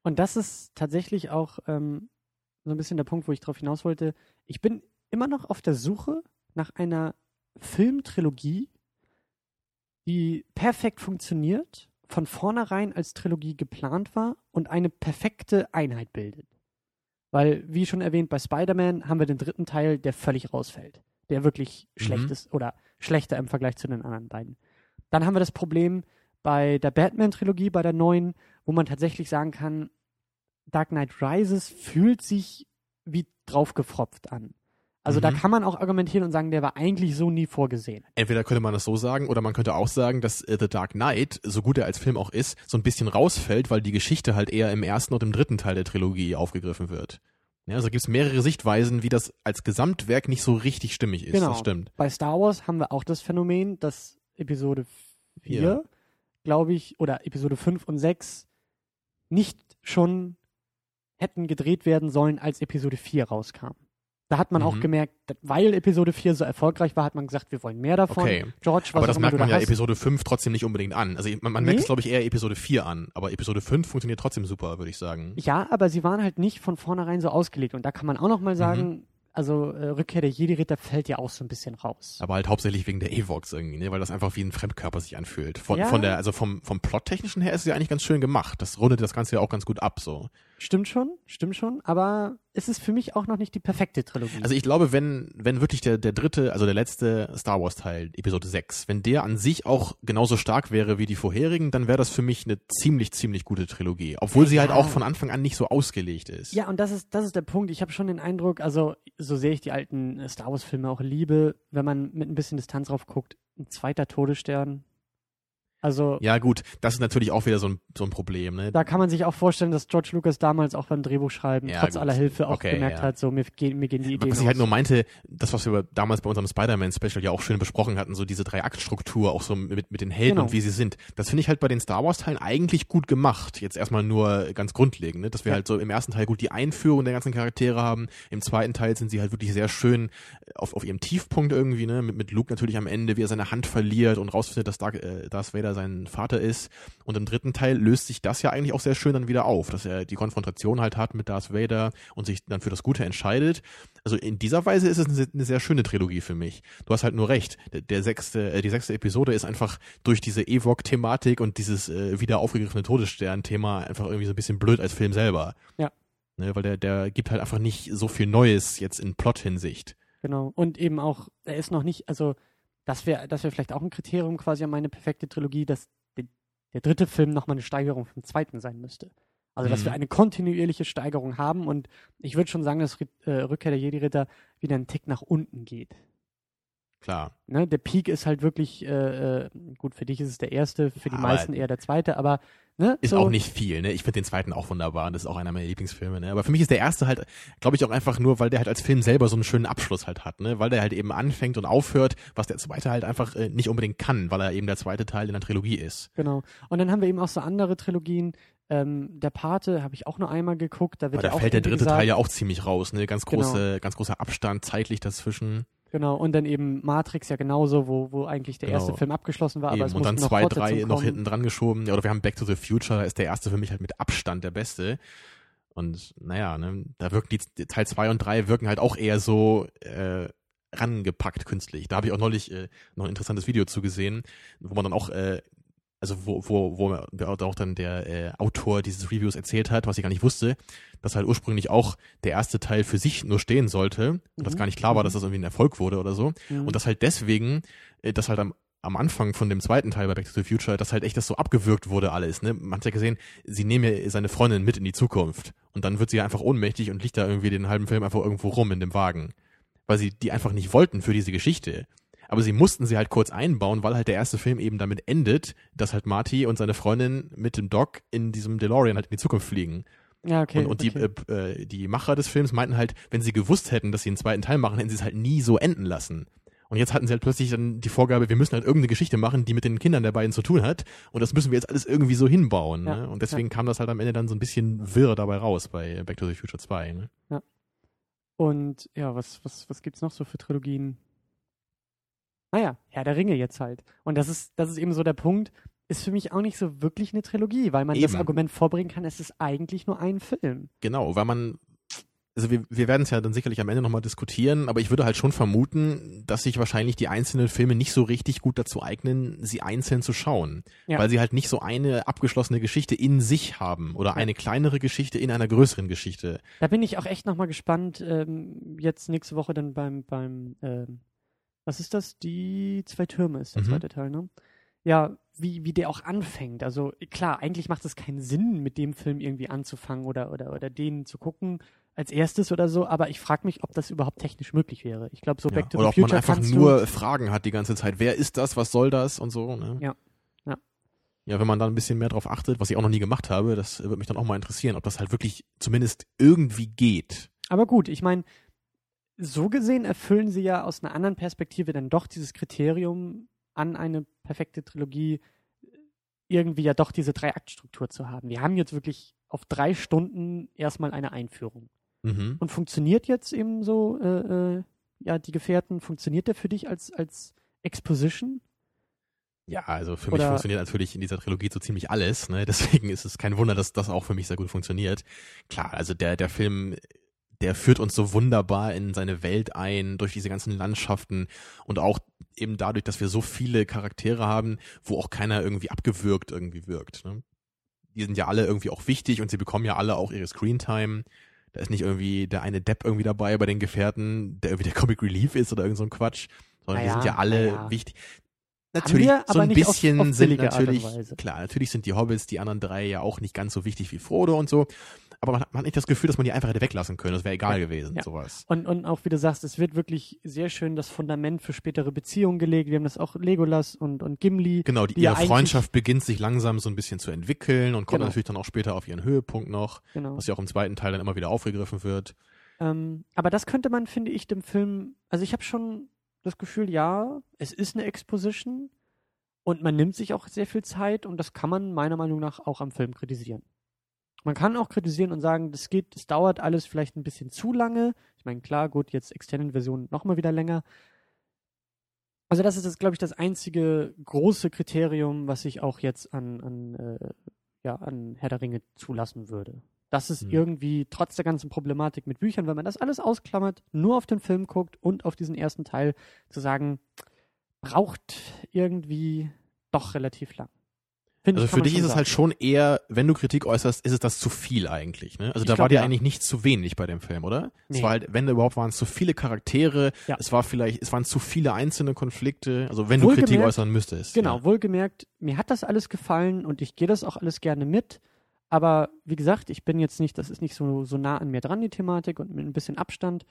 Und das ist tatsächlich auch ähm, so ein bisschen der Punkt, wo ich drauf hinaus wollte. Ich bin immer noch auf der Suche nach einer Filmtrilogie, die perfekt funktioniert, von vornherein als Trilogie geplant war und eine perfekte Einheit bildet. Weil, wie schon erwähnt, bei Spider-Man haben wir den dritten Teil, der völlig rausfällt. Der wirklich schlecht Mhm. ist oder schlechter im Vergleich zu den anderen beiden. Dann haben wir das Problem bei der Batman-Trilogie, bei der neuen, wo man tatsächlich sagen kann, Dark Knight Rises fühlt sich wie draufgefropft an. Also da Mhm. kann man auch argumentieren und sagen, der war eigentlich so nie vorgesehen. Entweder könnte man das so sagen, oder man könnte auch sagen, dass äh, The Dark Knight, so gut er als Film auch ist, so ein bisschen rausfällt, weil die Geschichte halt eher im ersten und im dritten Teil der Trilogie aufgegriffen wird. Ja, also gibt es mehrere Sichtweisen, wie das als Gesamtwerk nicht so richtig stimmig ist. Genau. Das stimmt. Bei Star Wars haben wir auch das Phänomen, dass Episode 4, Ja. glaube ich, oder Episode 5 und 6 nicht schon hätten gedreht werden sollen, als Episode 4 rauskam. Da hat man auch Mhm. gemerkt, dass- weil Episode 4 so erfolgreich war, hat man gesagt, wir wollen mehr davon. Okay. George, was Aber das auch merkt man ja hast. Episode 5 trotzdem nicht unbedingt an. Also man, man merkt Nee? es, glaube ich, eher Episode 4 an. Aber Episode 5 funktioniert trotzdem super, würde ich sagen. Ja, aber sie waren halt nicht von vornherein so ausgelegt. Und da kann man auch noch mal Mhm. sagen, also äh, Rückkehr der Jedi-Ritter fällt ja auch so ein bisschen raus. Aber halt hauptsächlich wegen der Evox irgendwie, ne? weil das einfach wie ein Fremdkörper sich anfühlt. Von, Ja. von der, also vom, vom Plottechnischen her ist es ja eigentlich ganz schön gemacht. Das rundet das Ganze ja auch ganz gut ab, so. Stimmt schon, stimmt schon, aber es ist für mich auch noch nicht die perfekte Trilogie. Also ich glaube, wenn, wenn wirklich der, der dritte, also der letzte Star Wars Teil, Episode 6, wenn der an sich auch genauso stark wäre wie die vorherigen, dann wäre das für mich eine ziemlich, ziemlich gute Trilogie. Obwohl sie halt Ja. auch von Anfang an nicht so ausgelegt ist. Ja, und das ist, das ist der Punkt. Ich habe schon den Eindruck, also so sehr ich die alten äh, Star Wars-Filme auch liebe, wenn man mit ein bisschen Distanz drauf guckt, ein zweiter Todesstern. Also Ja, gut, das ist natürlich auch wieder so ein, so ein Problem, ne? da kann man sich auch vorstellen, dass George Lucas damals auch beim Drehbuchschreiben Ja, trotz gut. aller Hilfe auch Okay, gemerkt ja. hat, so mir gehen, mir gehen die Ideen Was ich halt nur meinte, das, was wir damals bei unserem Spider-Man-Special ja auch schön besprochen hatten, so diese Drei-Akt-Struktur, auch so mit, mit den Helden Genau. und wie sie sind, das finde ich halt bei den Star Wars-Teilen eigentlich gut gemacht. Jetzt erstmal nur ganz grundlegend, ne? dass wir Ja. halt so im ersten Teil gut die Einführung der ganzen Charaktere haben, im zweiten Teil sind sie halt wirklich sehr schön auf, auf ihrem Tiefpunkt irgendwie, ne? mit, mit Luke natürlich am Ende, wie er seine Hand verliert und rausfindet, dass Dark, äh, Darth Vader sein Vater ist. Und im dritten Teil löst sich das ja eigentlich auch sehr schön dann wieder auf, dass er die Konfrontation halt hat mit Darth Vader und sich dann für das Gute entscheidet. Also in dieser Weise ist es eine, sehr schöne Trilogie für mich. Du hast halt nur recht. Der, der sechste, äh, die sechste Episode ist einfach durch diese Ewok-Thematik und dieses äh, wieder aufgegriffene Todesstern-Thema einfach irgendwie so ein bisschen blöd als Film selber. Ja. Ne, weil der, der gibt halt einfach nicht so viel Neues jetzt in Plot-Hinsicht. Genau. Und eben auch, er ist noch nicht, also das wäre das wäre vielleicht auch ein Kriterium quasi an meine perfekte Trilogie, dass der, der dritte Film nochmal eine Steigerung vom zweiten sein müsste. Also, dass Mhm. wir eine kontinuierliche Steigerung haben und ich würde schon sagen, dass äh, Rückkehr der Jedi-Ritter wieder einen Tick nach unten geht. Klar. Ne? Der Peak ist halt wirklich, äh, äh, gut, für dich ist es der erste, für die Aber- meisten eher der zweite, aber ne, Ist so, auch nicht viel, ne? Ich finde den zweiten auch wunderbar und das ist auch einer meiner Lieblingsfilme, ne? Aber für mich ist der erste halt, glaube ich, auch einfach nur, weil der halt als Film selber so einen schönen Abschluss halt hat, ne? Weil der halt eben anfängt und aufhört, was der zweite halt einfach äh, nicht unbedingt kann, weil er eben der zweite Teil in der Trilogie ist. Genau. Und dann haben wir eben auch so andere Trilogien. Ähm, der Pate habe ich auch nur einmal geguckt. Da wird Aber ja da auch fällt der dritte gesagt, Teil ja auch ziemlich raus, ne? Ganz Genau. große, ganz großer Abstand zeitlich dazwischen. Genau. Und dann eben Matrix ja genauso, wo, wo eigentlich der Genau. erste Film abgeschlossen war, aber es Eben. Und dann noch zwei, drei noch hinten dran geschoben. Ja, oder wir haben Back to the Future, da ist der erste für mich halt mit Abstand der beste. Und naja, ne, da wirken die Teil zwei und drei wirken halt auch eher so äh, rangepackt künstlich. Da habe ich auch neulich äh, noch ein interessantes Video zu gesehen, wo man dann auch äh, also wo, wo, wo auch dann der äh, Autor dieses Reviews erzählt hat, was ich gar nicht wusste, dass halt ursprünglich auch der erste Teil für sich nur stehen sollte und das Mhm. gar nicht klar war, Mhm. dass das irgendwie ein Erfolg wurde oder so. Mhm. Und das halt deswegen, äh, dass halt am, am Anfang von dem zweiten Teil bei Back to the Future, dass halt echt das so abgewürgt wurde alles. Ne? Man hat ja gesehen, sie nehmen ja seine Freundin mit in die Zukunft. Und dann wird sie ja einfach ohnmächtig und liegt da irgendwie den halben Film einfach irgendwo rum in dem Wagen. Weil sie die einfach nicht wollten für diese Geschichte. Aber sie mussten sie halt kurz einbauen, weil halt der erste Film eben damit endet, dass halt Marty und seine Freundin mit dem Doc in diesem DeLorean halt in die Zukunft fliegen. Ja, okay. und und okay. die, äh, äh, die Macher des Films meinten halt, wenn sie gewusst hätten, dass sie einen zweiten Teil machen, hätten sie es halt nie so enden lassen. Und jetzt hatten sie halt plötzlich dann die Vorgabe, wir müssen halt irgendeine Geschichte machen, die mit den Kindern der beiden zu tun hat. Und das müssen wir jetzt alles irgendwie so hinbauen. Ja, Ne? Und deswegen kam das halt am Ende dann so ein bisschen wirr dabei raus bei Back to the Future 2. Ne? Und ja, was, was, was gibt's noch so für Trilogien? Naja, Herr der Ringe jetzt halt. Und das ist, das ist eben so der Punkt, ist für mich auch nicht so wirklich eine Trilogie, weil man das Eben. Argument vorbringen kann, es ist eigentlich nur ein Film. Genau, weil man, also wir, wir werden es ja dann sicherlich am Ende nochmal diskutieren, aber ich würde halt schon vermuten, dass sich wahrscheinlich die einzelnen Filme nicht so richtig gut dazu eignen, sie einzeln zu schauen. Ja. Weil sie halt nicht so eine abgeschlossene Geschichte in sich haben oder eine kleinere Geschichte in einer größeren Geschichte. Da bin ich auch echt nochmal gespannt, ähm, jetzt nächste Woche dann beim, beim, ähm, was ist das? Die zwei Türme ist der Mhm. zweite Teil, ne? Ja, wie, wie der auch anfängt. Also klar, eigentlich macht es keinen Sinn, mit dem Film irgendwie anzufangen oder, oder, oder den zu gucken als erstes oder so, aber ich frage mich, ob das überhaupt technisch möglich wäre. Ich glaube, so Ja. Back to Oder the ob man Future einfach nur Fragen hat die ganze Zeit. Wer ist das? Was soll das? Und so. Ne? Ja. Ja. Ja, wenn man da ein bisschen mehr drauf achtet, was ich auch noch nie gemacht habe, das würde mich dann auch mal interessieren, ob das halt wirklich zumindest irgendwie geht. Aber gut, ich meine, so gesehen erfüllen sie ja aus einer anderen Perspektive dann doch dieses Kriterium an eine perfekte Trilogie irgendwie ja doch diese Drei-Akt-Struktur zu haben. Wir haben jetzt wirklich auf drei Stunden erstmal eine Einführung. Mhm. Und funktioniert jetzt eben so, äh, äh, ja, die Gefährten, funktioniert der für dich als, als Exposition? Ja, also für mich Oder- funktioniert natürlich in dieser Trilogie so ziemlich alles, ne? Deswegen ist es kein Wunder, dass das auch für mich sehr gut funktioniert. Klar, also der, der Film, der führt uns so wunderbar in seine Welt ein, durch diese ganzen Landschaften und auch eben dadurch, dass wir so viele Charaktere haben, wo auch keiner irgendwie abgewürgt irgendwie wirkt. Ne? Die sind ja alle irgendwie auch wichtig und sie bekommen ja alle auch ihre Screentime. Da ist nicht irgendwie der eine Depp irgendwie dabei bei den Gefährten, der irgendwie der Comic Relief ist oder irgend so ein Quatsch, sondern die Naja, sind ja alle naja. wichtig. Natürlich, wir, so ein nicht auf- bisschen auf sind natürlich, klar, natürlich sind die Hobbits, die anderen drei ja auch nicht ganz so wichtig wie Frodo und so, aber man hat, man hat nicht das Gefühl, dass man die einfach hätte weglassen können, das wäre egal gewesen, ja. sowas. Und, und auch, wie du sagst, es wird wirklich sehr schön das Fundament für spätere Beziehungen gelegt. Wir haben das auch Legolas und, und Gimli. Genau, die, die ja ihre eigentlich- Freundschaft beginnt sich langsam so ein bisschen zu entwickeln und kommt Genau. natürlich dann auch später auf ihren Höhepunkt noch, Genau. was ja auch im zweiten Teil dann immer wieder aufgegriffen wird. Ähm, aber das könnte man, finde ich, dem Film, also ich habe schon das Gefühl, ja, es ist eine Exposition und man nimmt sich auch sehr viel Zeit und das kann man meiner Meinung nach auch am Film kritisieren. Man kann auch kritisieren und sagen, das geht, das dauert alles vielleicht ein bisschen zu lange. Ich meine, klar, gut, jetzt externen Versionen nochmal wieder länger. Also das ist, das, glaube ich, das einzige große Kriterium, was ich auch jetzt an, an, äh, ja, an Herr der Ringe zulassen würde. Das ist Hm. irgendwie trotz der ganzen Problematik mit Büchern, wenn man das alles ausklammert, nur auf den Film guckt und auf diesen ersten Teil, zu sagen, braucht irgendwie doch relativ lang. Finde Also für dich ist es sagen. halt schon eher, wenn du Kritik äußerst, ist es das zu viel eigentlich, ne? Also Ich da glaub, war dir ja. eigentlich nicht zu wenig bei dem Film, oder? Es Nee. war halt, wenn überhaupt waren es zu viele Charaktere, Ja. es war vielleicht, es waren zu viele einzelne Konflikte, also wenn du Wohlgemerkt- Kritik äußern müsstest. Genau, Ja. wohlgemerkt, mir hat das alles gefallen und ich gehe das auch alles gerne mit. Aber wie gesagt, ich bin jetzt nicht, das ist nicht so, so nah an mir dran, die Thematik, und mit ein bisschen Abstand.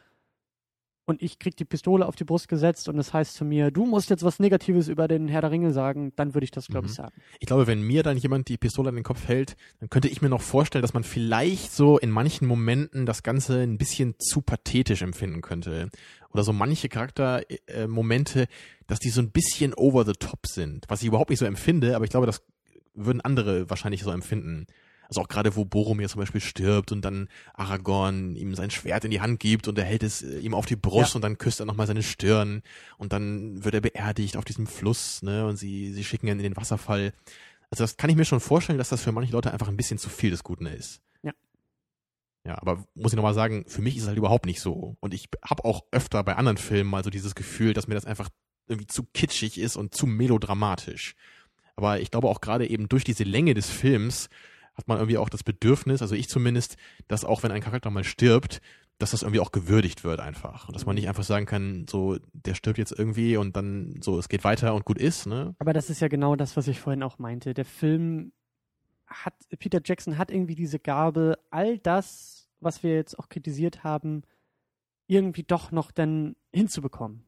Und ich krieg die Pistole auf die Brust gesetzt und das heißt zu mir, du musst jetzt was Negatives über den Herr der Ringe sagen, dann würde ich das, glaube ich, Mhm. sagen. Ich glaube, wenn mir dann jemand die Pistole an den Kopf hält, dann könnte ich mir noch vorstellen, dass man vielleicht so in manchen Momenten das Ganze ein bisschen zu pathetisch empfinden könnte. Oder so manche Charaktermomente, dass die so ein bisschen over the top sind. Was ich überhaupt nicht so empfinde, aber ich glaube, das würden andere wahrscheinlich so empfinden. Also auch gerade, wo Boromir zum Beispiel stirbt und dann Aragorn ihm sein Schwert in die Hand gibt und er hält es äh, ihm auf die Brust Ja. und dann küsst er nochmal seine Stirn und dann wird er beerdigt auf diesem Fluss, ne, und sie, sie schicken ihn in den Wasserfall. Also das kann ich mir schon vorstellen, dass das für manche Leute einfach ein bisschen zu viel des Guten ist. Ja. Ja, aber muss ich nochmal sagen, für mich ist es halt überhaupt nicht so. Und ich habe auch öfter bei anderen Filmen mal so dieses Gefühl, dass mir das einfach irgendwie zu kitschig ist und zu melodramatisch. Aber ich glaube auch gerade eben durch diese Länge des Films hat man irgendwie auch das Bedürfnis, also ich zumindest, dass auch wenn ein Charakter mal stirbt, dass das irgendwie auch gewürdigt wird einfach. Und dass man nicht einfach sagen kann, so, der stirbt jetzt irgendwie und dann so, es geht weiter und gut ist, ne? Aber das ist ja genau das, was ich vorhin auch meinte. Der Film hat, Peter Jackson hat irgendwie diese Gabe, all das, was wir jetzt auch kritisiert haben, irgendwie doch noch dann hinzubekommen.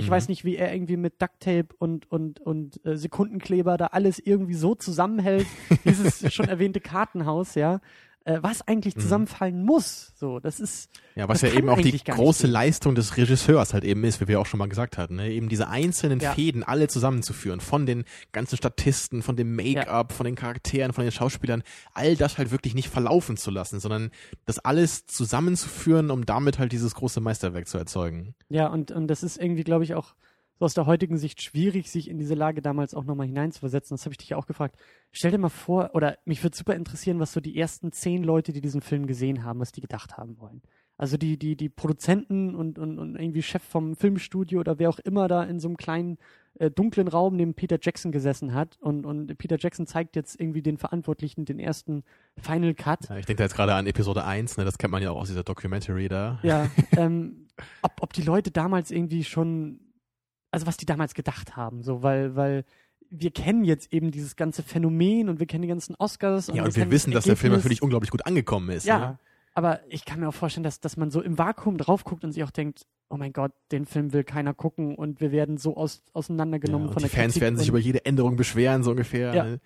Ich Mhm. weiß nicht, wie er irgendwie mit Ducktape und, und, und äh, Sekundenkleber da alles irgendwie so zusammenhält. Dieses schon erwähnte Kartenhaus, ja. Äh, was eigentlich Mhm. zusammenfallen muss. So, das ist, Ja, was ja eben auch die große. Leistung des Regisseurs halt eben ist, wie wir auch schon mal gesagt hatten, ne? eben diese einzelnen Ja. Fäden alle zusammenzuführen, von den ganzen Statisten, von dem Make-up, von den Charakteren, von den Schauspielern, all das halt wirklich nicht verlaufen zu lassen, sondern das alles zusammenzuführen, um damit halt dieses große Meisterwerk zu erzeugen. ja, und, und das ist irgendwie, glaube ich, auch so aus der heutigen Sicht schwierig, sich in diese Lage damals auch nochmal hineinzuversetzen. Das habe ich dich ja auch gefragt. Stell dir mal vor, oder mich würde super interessieren, was so die ersten zehn Leute, die diesen Film gesehen haben, was die gedacht haben wollen. Also die, die, die Produzenten und, und, und irgendwie Chef vom Filmstudio oder wer auch immer da in so einem kleinen äh, dunklen Raum neben Peter Jackson gesessen hat und, und Peter Jackson zeigt jetzt irgendwie den Verantwortlichen den ersten Final Cut. Ja, ich denke da jetzt gerade an Episode 1, ne? das kennt man ja auch aus dieser Documentary da. Ja, ähm, ob, ob die Leute damals irgendwie schon, also was die damals gedacht haben, so, weil, weil wir kennen jetzt eben dieses ganze Phänomen und wir kennen die ganzen Oscars. Ja, und wir kennen wissen, das dass der Film natürlich unglaublich gut angekommen ist. Ja, Ne? aber ich kann mir auch vorstellen, dass, dass man so im Vakuum drauf guckt und sich auch denkt, oh mein Gott, den Film will keiner gucken und wir werden so aus, auseinandergenommen Ja, und von die der Fans Kritik werden sich und, über jede Änderung beschweren, so ungefähr. Ja. Ne?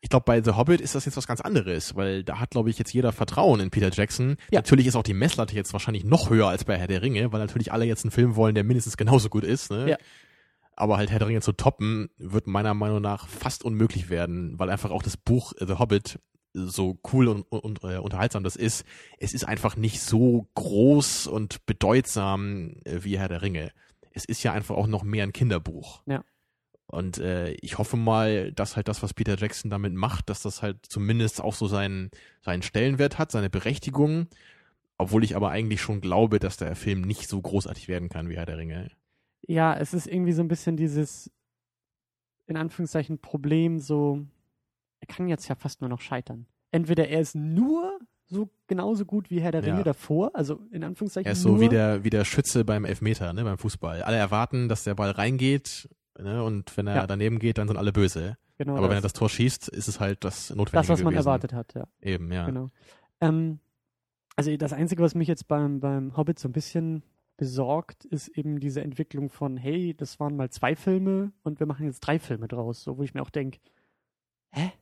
Ich glaube, bei The Hobbit ist das jetzt was ganz anderes, weil da hat, glaube ich, jetzt jeder Vertrauen in Peter Jackson. Ja. Natürlich ist auch die Messlatte jetzt wahrscheinlich noch höher als bei Herr der Ringe, weil natürlich alle jetzt einen Film wollen, der mindestens genauso gut ist. Ne? Ja. Aber halt Herr der Ringe zu toppen, wird meiner Meinung nach fast unmöglich werden, weil einfach auch das Buch The Hobbit so cool und, und äh, unterhaltsam das ist, es ist einfach nicht so groß und bedeutsam äh, wie Herr der Ringe. Es ist ja einfach auch noch mehr ein Kinderbuch. Ja. Und äh, ich hoffe mal, dass halt das, was Peter Jackson damit macht, dass das halt zumindest auch so seinen, seinen Stellenwert hat, seine Berechtigung. Obwohl ich aber eigentlich schon glaube, dass der Film nicht so großartig werden kann wie Herr der Ringe. ja, es ist irgendwie so ein bisschen dieses, in Anführungszeichen, Problem, so, er kann jetzt ja fast nur noch scheitern. Entweder er ist nur so genauso gut wie Herr der Ja. Ringe davor, also in Anführungszeichen Er ist so wie der, wie der Schütze beim Elfmeter, ne, beim Fußball. Alle erwarten, dass der Ball reingeht, ne, und wenn er Ja. daneben geht, dann sind alle böse. genau Aber wenn er das, das Tor schießt, ist es halt das Notwendige das, was man gewesen. erwartet hat, ja. Eben, ja. Genau. Ähm, also das Einzige, was mich jetzt beim, beim Hobbit so ein bisschen besorgt, ist eben diese Entwicklung von, hey, das waren mal zwei Filme und wir machen jetzt drei Filme draus, so wo ich mir auch denke, hä?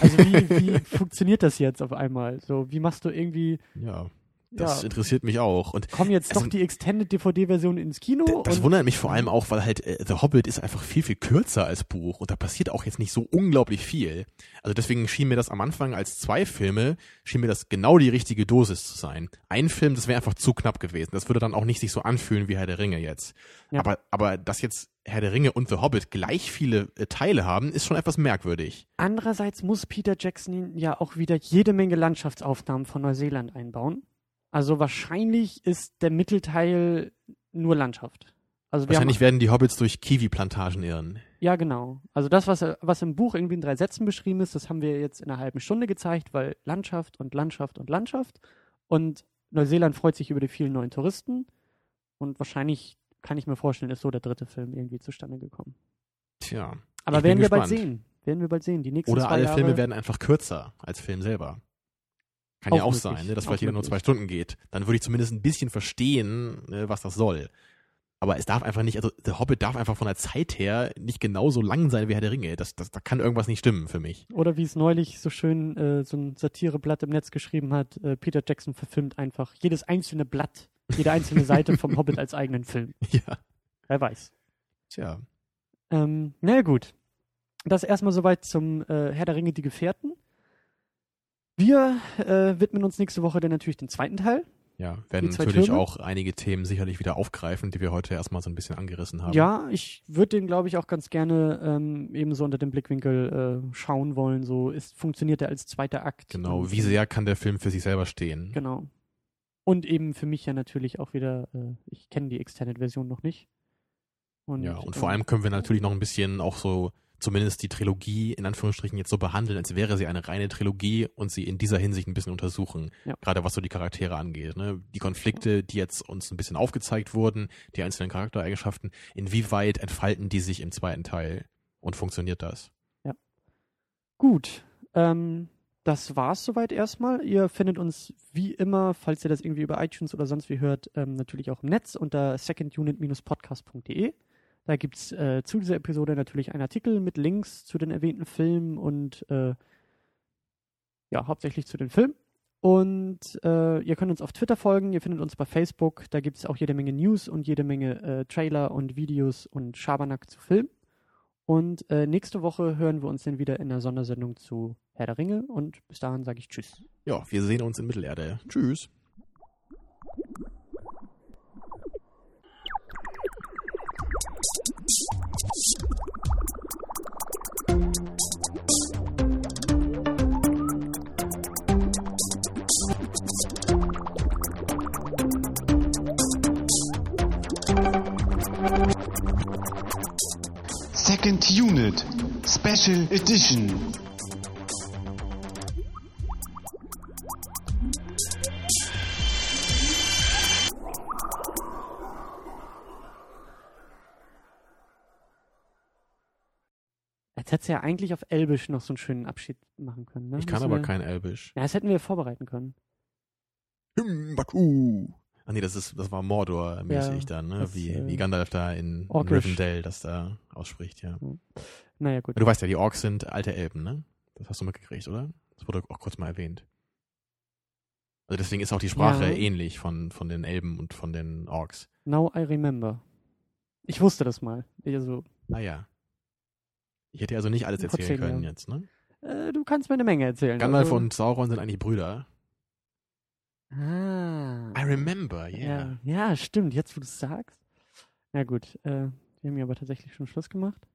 Also wie, wie funktioniert das jetzt auf einmal? So, wie machst du irgendwie, Ja, das ja, interessiert mich auch. Und kommen jetzt also- doch die Extended DVD-Version ins Kino? Das und, wundert mich vor allem auch, weil halt äh, The Hobbit ist einfach viel, viel kürzer als Buch und da passiert auch jetzt nicht so unglaublich viel. Also deswegen schien mir das am Anfang als zwei Filme, schien mir das genau die richtige Dosis zu sein. Ein Film, das wäre einfach zu knapp gewesen. Das würde dann auch nicht sich so anfühlen wie Herr der Ringe jetzt. Ja. Aber, aber dass jetzt Herr der Ringe und The Hobbit gleich viele äh, Teile haben, ist schon etwas merkwürdig. Andererseits muss Peter Jackson ja auch wieder jede Menge Landschaftsaufnahmen von Neuseeland einbauen. Also wahrscheinlich ist der Mittelteil nur Landschaft. Also wir haben Wahrscheinlich werden die Hobbits durch Kiwi-Plantagen irren. Ja, genau. Also das, was, was im Buch irgendwie in drei Sätzen beschrieben ist, das haben wir jetzt in einer halben Stunde gezeigt, weil Landschaft und Landschaft und Landschaft. Und Neuseeland freut sich über die vielen neuen Touristen. Und wahrscheinlich kann ich mir vorstellen, ist so der dritte Film irgendwie zustande gekommen. Tja. Aber werden wir bald gespannt. sehen. Werden wir bald sehen. Die nächsten Oder alle Jahre, Filme werden einfach kürzer als Film selber. Kann ja Auch auch möglich, sein, ne, dass auch vielleicht jeder nur zwei Stunden geht. Dann würde ich zumindest ein bisschen verstehen, ne, was das soll. Aber es darf einfach nicht, also The Hobbit darf einfach von der Zeit her nicht genauso lang sein wie Herr der Ringe. Das, das, da kann irgendwas nicht stimmen für mich. Oder wie es neulich so schön äh, so ein Satireblatt im Netz geschrieben hat, äh, Peter Jackson verfilmt einfach jedes einzelne Blatt, jede einzelne Seite vom Hobbit als eigenen Film. Ja. Wer weiß. Tja. Ähm, na gut. Das erstmal soweit zum äh, Herr der Ringe, die Gefährten. Wir äh, widmen uns nächste Woche dann natürlich den zweiten Teil. Ja, werden natürlich Türme? auch einige Themen sicherlich wieder aufgreifen, die wir heute erstmal so ein bisschen angerissen haben. Ja, ich würde den, glaube ich, auch ganz gerne ähm, ebenso unter dem Blickwinkel äh, schauen wollen. So ist, funktioniert er als zweiter Akt. Genau, wie sehr kann der Film für sich selber stehen? Genau. Und eben für mich ja natürlich auch wieder, äh, ich kenne die Extended-Version noch nicht. Und, Ja, und vor ähm, allem können wir natürlich noch ein bisschen auch so zumindest die Trilogie in Anführungsstrichen jetzt so behandeln, als wäre sie eine reine Trilogie und sie in dieser Hinsicht ein bisschen untersuchen. Ja. Gerade was so die Charaktere angeht. Ne? Die Konflikte, die jetzt uns ein bisschen aufgezeigt wurden, die einzelnen Charaktereigenschaften, inwieweit entfalten die sich im zweiten Teil und funktioniert das? Gut. Ähm, das war's soweit erstmal. Ihr findet uns wie immer, falls ihr das irgendwie über iTunes oder sonst wie hört, ähm, natürlich auch im Netz unter secondunit-podcast.de. Da gibt's äh, zu dieser Episode natürlich einen Artikel mit Links zu den erwähnten Filmen und äh, ja, hauptsächlich zu den Filmen. Und äh, ihr könnt uns auf Twitter folgen, ihr findet uns bei Facebook, da gibt es auch jede Menge News und jede Menge äh, Trailer und Videos und Schabernack zu Filmen. Und äh, nächste Woche hören wir uns dann wieder in der Sondersendung zu Herr der Ringe und bis dahin sage ich Tschüss. Ja, wir sehen uns in Mittelerde. Tschüss. Second Unit Special Edition. Jetzt hättest du ja eigentlich auf Elbisch noch so einen schönen Abschied machen können. Ne? Ich kann Müssen aber wir, kein Elbisch. Ja, das hätten wir vorbereiten können. Him, Baku. Ah nee, das ist, das war Mordor-mäßig Ja, dann, ne? das, wie, äh, wie Gandalf da in, in Orkisch. Rivendell das da ausspricht, ja. Naja, gut. Du weißt ja, die Orks sind alte Elben, ne? Das hast du mitgekriegt, oder? Das wurde auch kurz mal erwähnt. Also deswegen ist auch die Sprache Ja. ähnlich von, von den Elben und von den Orks. Now I remember. Ich wusste das mal. Also, Ah ja. Ich hätte also nicht alles erzählen können jetzt, ne? äh, du kannst mir eine Menge erzählen. Gandalf also, und Sauron sind eigentlich Brüder. Ah. I remember, yeah. Ja, ja, stimmt. Jetzt, wo du es sagst. Na gut, äh, wir haben ja aber tatsächlich schon Schluss gemacht.